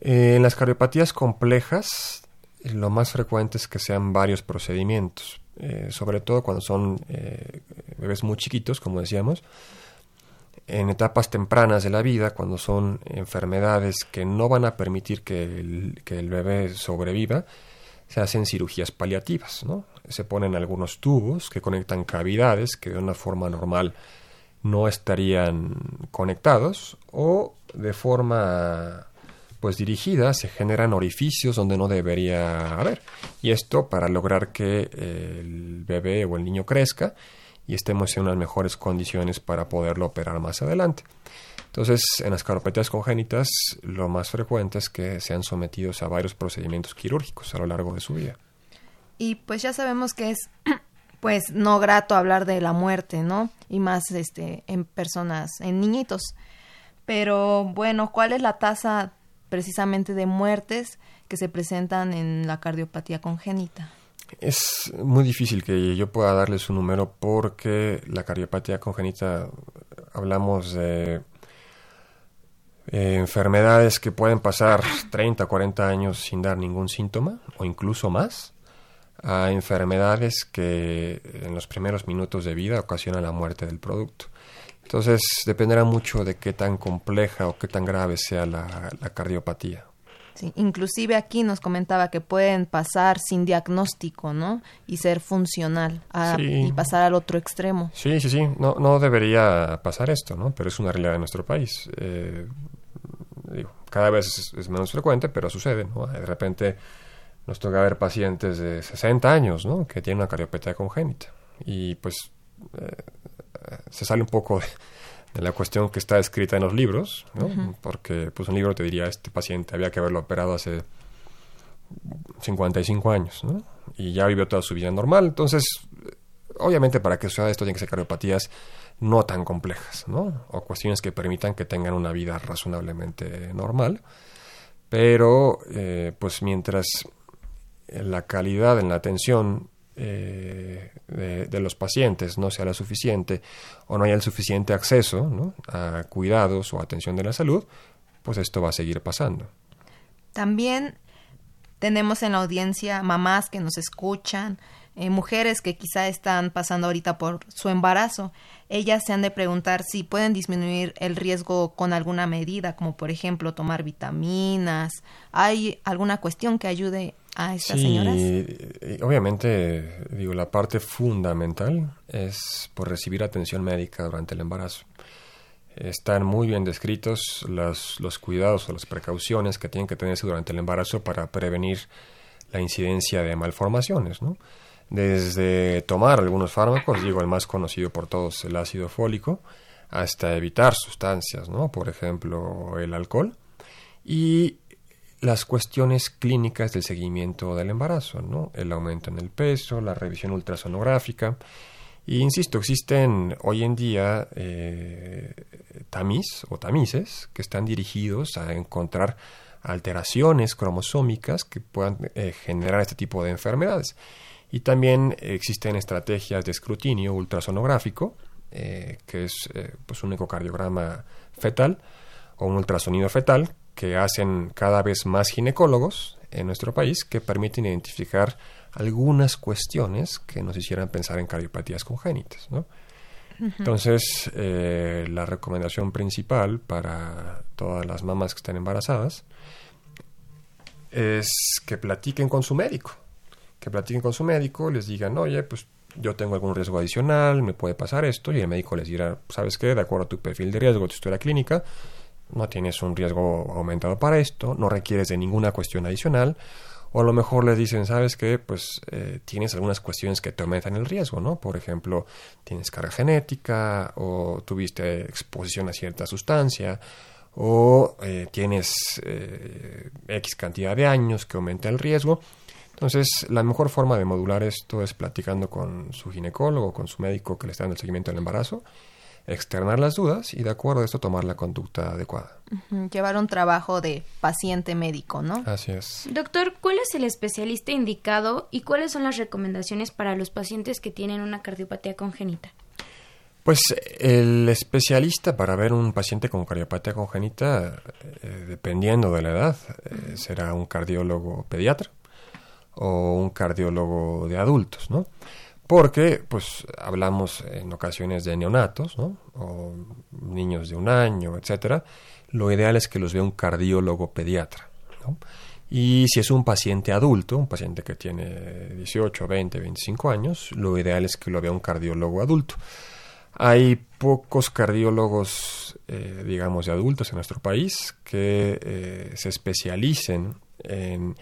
en las cardiopatías complejas lo más frecuente es que sean varios procedimientos, eh, sobre todo cuando son eh, bebés muy chiquitos, como decíamos, en etapas tempranas de la vida, cuando son enfermedades que no van a permitir que el, bebé sobreviva, se hacen cirugías paliativas, ¿no? Se ponen algunos tubos que conectan cavidades que de una forma normal no estarían conectados o de forma pues dirigida se generan orificios donde no debería haber. Y esto para lograr que el bebé o el niño crezca y estemos en unas mejores condiciones para poderlo operar más adelante. Entonces, en las cardiopatias congénitas, lo más frecuente es que sean sometidos a varios procedimientos quirúrgicos a lo largo de su vida. Y pues ya sabemos que es pues no grato hablar de la muerte, ¿no? Y más este en personas, en niñitos. Pero bueno, ¿cuál es la tasa precisamente de muertes que se presentan en la cardiopatía congénita. Es muy difícil que yo pueda darles un número porque la cardiopatía congénita hablamos de eh, enfermedades que pueden pasar 30 o 40 años sin dar ningún síntoma o incluso más a enfermedades que en los primeros minutos de vida ocasionan la muerte del producto. Entonces dependerá mucho de qué tan compleja o qué tan grave sea la, cardiopatía. Sí, inclusive aquí nos comentaba que pueden pasar sin diagnóstico, ¿no? Y ser funcional y pasar al otro extremo. Sí, sí, sí. No, no debería pasar esto, ¿no? Pero es una realidad de nuestro país. Eh, digo, cada vez es, menos frecuente, pero sucede, ¿no? De repente nos toca ver pacientes de 60 años, ¿no? Que tienen una cardiopatía congénita. Y pues eh, se sale un poco de, la cuestión que está escrita en los libros, porque pues un libro te diría, este paciente había que haberlo operado hace 55 años, ¿no? y ya vivió toda su vida normal, entonces, obviamente para que suceda esto tiene que ser cardiopatías no tan complejas, ¿no? o cuestiones que permitan que tengan una vida razonablemente normal, pero eh, pues mientras la calidad en la atención eh, de, los pacientes no sea la suficiente o no haya el suficiente acceso a cuidados o atención de la salud, pues esto va a seguir pasando. También tenemos en la audiencia mamás que nos escuchan eh, mujeres que quizá están pasando ahorita por su embarazo, ellas se han de preguntar si pueden disminuir el riesgo con alguna medida, como por ejemplo tomar vitaminas. ¿Hay alguna cuestión que ayude a estas señoras? Obviamente, digo, la parte fundamental es por recibir atención médica durante el embarazo. Están muy bien descritos los, los cuidados o las precauciones que tienen que tenerse durante el embarazo para prevenir la incidencia de malformaciones, ¿no? Desde tomar algunos fármacos, digo el más conocido por todos, el ácido fólico, hasta evitar sustancias, ¿no? Por ejemplo, el alcohol. Y las cuestiones clínicas del seguimiento del embarazo, ¿no? El aumento en el peso, la revisión ultrasonográfica. Y insisto, existen hoy en día eh, tamiz o tamices que están dirigidos a encontrar alteraciones cromosómicas que puedan eh, generar este tipo de enfermedades. Y también existen estrategias de escrutinio ultrasonográfico, eh, que es pues un ecocardiograma fetal o un ultrasonido fetal, que hacen cada vez más ginecólogos en nuestro país que permiten identificar algunas cuestiones que nos hicieran pensar en cardiopatías congénitas. ¿no? Entonces, eh, la recomendación principal para todas las mamás que están embarazadas es que platiquen con su médico. Que platiquen con su médico, les digan, oye, pues yo tengo algún riesgo adicional, me puede pasar esto, y el médico les dirá, ¿sabes qué? De acuerdo a tu perfil de riesgo, tu historia clínica, no tienes un riesgo aumentado para esto, no requieres de ninguna cuestión adicional, o a lo mejor les dicen, ¿sabes qué? Pues eh, tienes algunas cuestiones que te aumentan el riesgo, ¿no? Por ejemplo, tienes carga genética o tuviste exposición a cierta sustancia o eh, tienes eh, X cantidad de años que aumenta el riesgo. Entonces, la mejor forma de modular esto es platicando con su ginecólogo, con su médico que le está dando el seguimiento del embarazo externar las dudas y de acuerdo a esto tomar la conducta adecuada. Llevar un trabajo de paciente médico, ¿no? Así es. Doctor, ¿cuál es el especialista indicado y cuáles son las recomendaciones para los pacientes que tienen una cardiopatía congénita? Pues el especialista para ver un paciente con cardiopatía congénita, eh, dependiendo de la edad, eh, será un cardiólogo pediatra o un cardiólogo de adultos, ¿no? Porque pues hablamos en ocasiones de neonatos, ¿no? O niños de un año, etcétera. Lo ideal es que los vea un cardiólogo pediatra, ¿no? Y si es un paciente adulto, un paciente que tiene 18, 20, 25 años, lo ideal es que lo vea un cardiólogo adulto. Hay pocos cardiólogos, eh, digamos, de adultos en nuestro país que eh, se especialicen en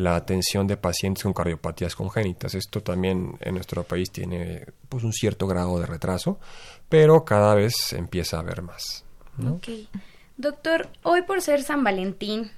la atención de pacientes con cardiopatías congénitas. Esto también en nuestro país tiene pues, un cierto grado de retraso, pero cada vez empieza a haber más. Doctor, hoy por ser San Valentín,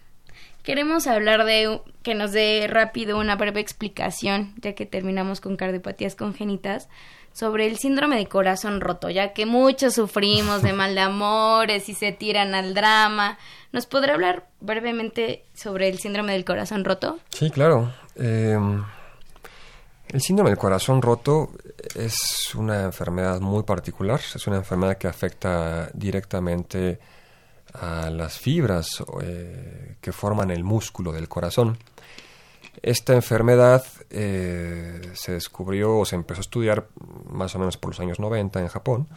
queremos hablar de que nos dé rápido una breve explicación, ya que terminamos con cardiopatías congénitas, sobre el síndrome de corazón roto, ya que muchos sufrimos de mal de amores y se tiran al drama. ¿Nos podrá hablar brevemente sobre el síndrome del corazón roto? Sí, claro. Em, el síndrome del corazón roto es una enfermedad muy particular, es una enfermedad que afecta directamente a las fibras eh, que forman el músculo del corazón. Esta enfermedad eh, se descubrió o se empezó a estudiar más o menos por los años 90 en Japón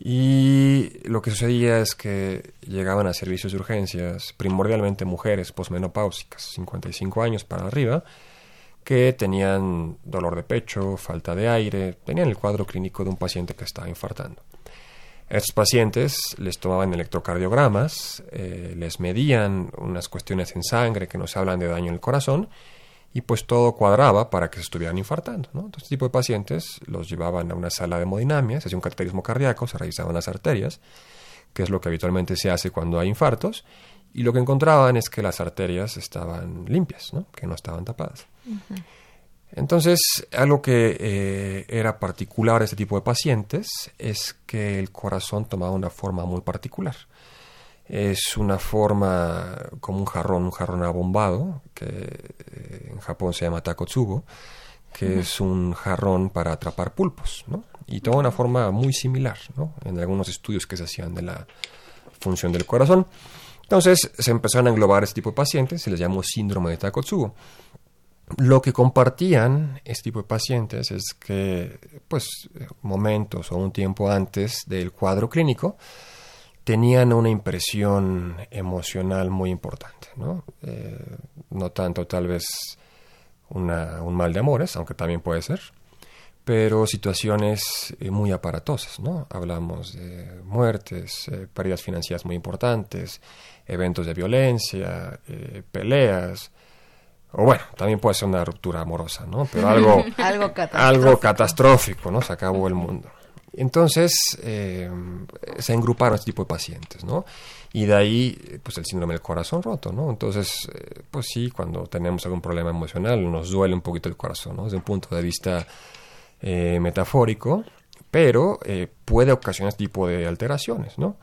y lo que sucedía es que llegaban a servicios de urgencias, primordialmente mujeres posmenopáusicas, 55 años para arriba, que tenían dolor de pecho, falta de aire, tenían el cuadro clínico de un paciente que estaba infartando. A estos pacientes les tomaban electrocardiogramas, eh, les medían unas cuestiones en sangre que nos hablan de daño en el corazón y pues todo cuadraba para que se estuvieran infartando. ¿no? Entonces, este tipo de pacientes los llevaban a una sala de hemodinamia, se hacía un cateterismo cardíaco, se revisaban las arterias, que es lo que habitualmente se hace cuando hay infartos, y lo que encontraban es que las arterias estaban limpias, ¿no? que no estaban tapadas. Entonces, algo que eh, era particular de este tipo de pacientes es que el corazón tomaba una forma muy particular es una forma como un jarrón, un jarrón abombado, que eh, en Japón se llama takotsubo, que es un jarrón para atrapar pulpos, ¿no? Y toma una forma muy similar, ¿no? En algunos estudios que se hacían de la función del corazón. Entonces se empezaron a englobar este tipo de pacientes, se les llamó síndrome de Takotsubo. Lo que compartían este tipo de pacientes es que, pues, momentos o un tiempo antes del cuadro clínico, tenían una impresión emocional muy importante, ¿no? Eh, no tanto tal vez una, un mal de amores, aunque también puede ser, pero situaciones eh, muy aparatosas, ¿no? Hablamos de muertes, eh, pérdidas financieras muy importantes, eventos de violencia, eh, peleas, o bueno, también puede ser una ruptura amorosa, ¿no? Pero algo, algo, catastrófico. algo catastrófico, ¿no? Se acabó el mundo. Entonces, se engruparon este tipo de pacientes, ¿no? Y de ahí, pues el síndrome del corazón roto, ¿no? Entonces, pues sí, cuando tenemos algún problema emocional, nos duele un poquito el corazón, ¿no? Desde un punto de vista eh, metafórico, pero eh, puede ocasionar este tipo de alteraciones, ¿no?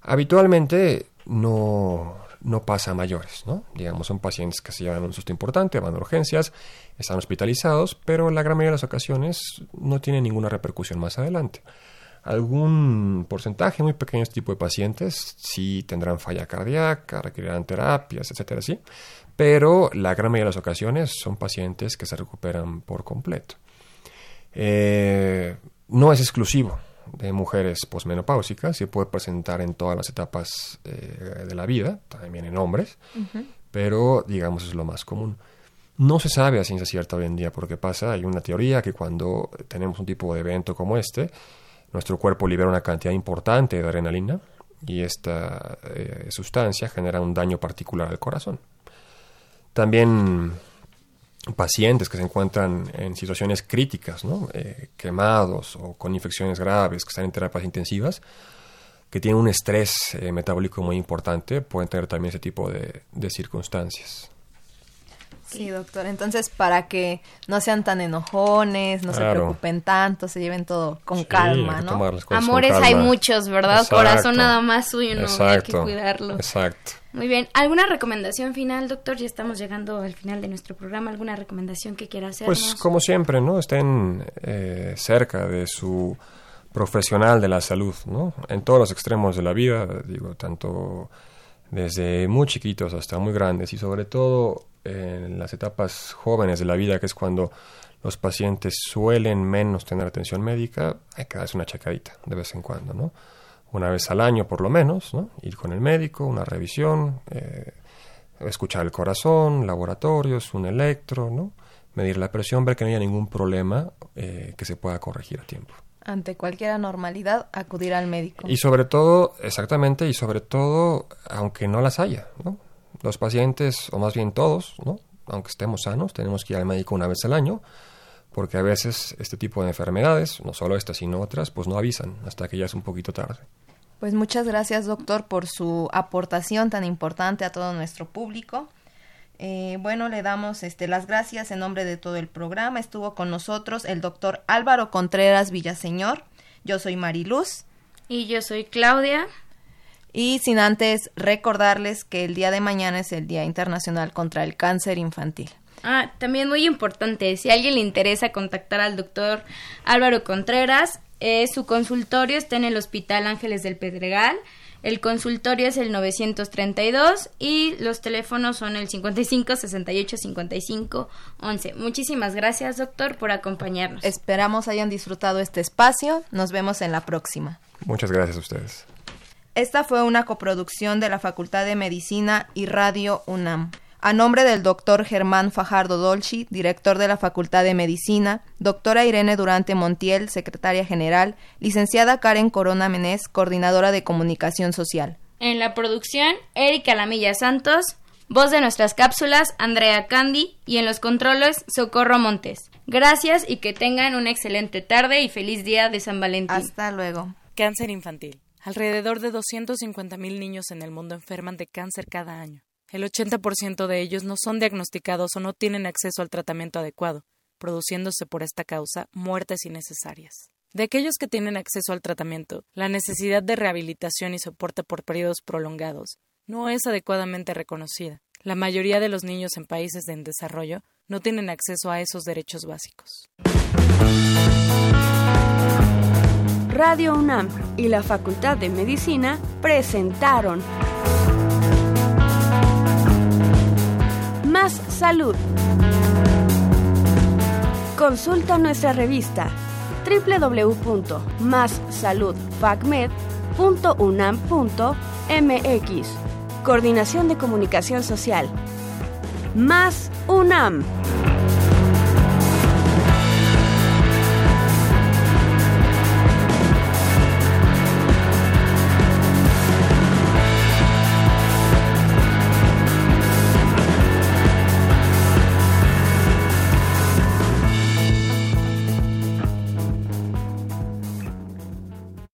Habitualmente no, no pasa a mayores, ¿no? Digamos, son pacientes que se llevan un susto importante, van a urgencias, están hospitalizados, pero la gran mayoría de las ocasiones no tiene ninguna repercusión más adelante. Algún porcentaje muy pequeño de este tipo de pacientes sí tendrán falla cardíaca, requerirán terapias, etcétera, sí, pero la gran mayoría de las ocasiones son pacientes que se recuperan por completo. Eh, no es exclusivo de mujeres posmenopáusicas, se puede presentar en todas las etapas eh, de la vida, también en hombres, pero digamos es lo más común. No se sabe a ciencia cierta hoy en día por qué pasa. Hay una teoría que cuando tenemos un tipo de evento como este, nuestro cuerpo libera una cantidad importante de adrenalina y esta eh, sustancia genera un daño particular al corazón. También pacientes que se encuentran en situaciones críticas, ¿no? Eh, quemados o con infecciones graves, que están en terapias intensivas, que tienen un estrés eh, metabólico muy importante, pueden tener también ese tipo de, circunstancias. Sí, doctor. Entonces, para que no sean tan enojones, no se preocupen tanto, se lleven todo con calma, ¿no? Amores hay muchos, ¿verdad? Corazón nada más suyo, no hay que cuidarlo. Exacto. Muy bien. ¿Alguna recomendación final, doctor? Ya estamos llegando al final de nuestro programa. ¿Alguna recomendación que quiera hacer? Pues como siempre, ¿no? Estén eh, cerca de su profesional de la salud, ¿no? En todos los extremos de la vida, digo, tanto desde muy chiquitos hasta muy grandes y sobre todo en las etapas jóvenes de la vida, que es cuando los pacientes suelen menos tener atención médica, hay que darse una checadita de vez en cuando, ¿no? una vez al año por lo menos, ¿no? ir con el médico, una revisión, eh, escuchar el corazón, laboratorios, un electro, medir la presión, ver que no haya ningún problema eh, que se pueda corregir a tiempo. Ante cualquier anormalidad, acudir al médico. Y sobre todo, exactamente, y sobre todo, aunque no las haya, ¿no? Los pacientes, o más bien todos, ¿no? Aunque estemos sanos, tenemos que ir al médico una vez al año, porque a veces este tipo de enfermedades, no solo estas sino otras, pues no avisan hasta que ya es un poquito tarde. Pues muchas gracias, doctor, por su aportación tan importante a todo nuestro público. Eh, bueno, le damos este, las gracias en nombre de todo el programa. Estuvo con nosotros el doctor Álvaro Contreras Villaseñor. Yo soy Mariluz. Y yo soy Claudia. Y sin antes recordarles que el día de mañana es el Día Internacional contra el Cáncer Infantil. Ah, también muy importante, si a alguien le interesa contactar al doctor Álvaro Contreras, eh, su consultorio está en el Hospital Ángeles del Pedregal. El consultorio es el 932 y los teléfonos son el 55 68 55 11. Muchísimas gracias, doctor, por acompañarnos. Esperamos hayan disfrutado este espacio. Nos vemos en la próxima. Muchas gracias a ustedes. Esta fue una coproducción de la Facultad de Medicina y Radio UNAM. A nombre del doctor Germán Fajardo Dolci, director de la Facultad de Medicina, doctora Irene Durante Montiel, secretaria general, licenciada Karen Corona Menés, coordinadora de comunicación social. En la producción, Erika Lamilla Santos, voz de nuestras cápsulas, Andrea Candy y en los controles, Socorro Montes. Gracias y que tengan una excelente tarde y feliz día de San Valentín. Hasta luego. Cáncer infantil. Alrededor de 250.000 niños en el mundo enferman de cáncer cada año. El 80% de ellos no son diagnosticados o no tienen acceso al tratamiento adecuado, produciéndose por esta causa muertes innecesarias. De aquellos que tienen acceso al tratamiento, la necesidad de rehabilitación y soporte por periodos prolongados no es adecuadamente reconocida. La mayoría de los niños en países en desarrollo no tienen acceso a esos derechos básicos. Radio UNAM y la Facultad de Medicina presentaron Más salud. Consulta nuestra revista www.massaludpacmed.unam.mx. Coordinación de Comunicación Social. Más UNAM.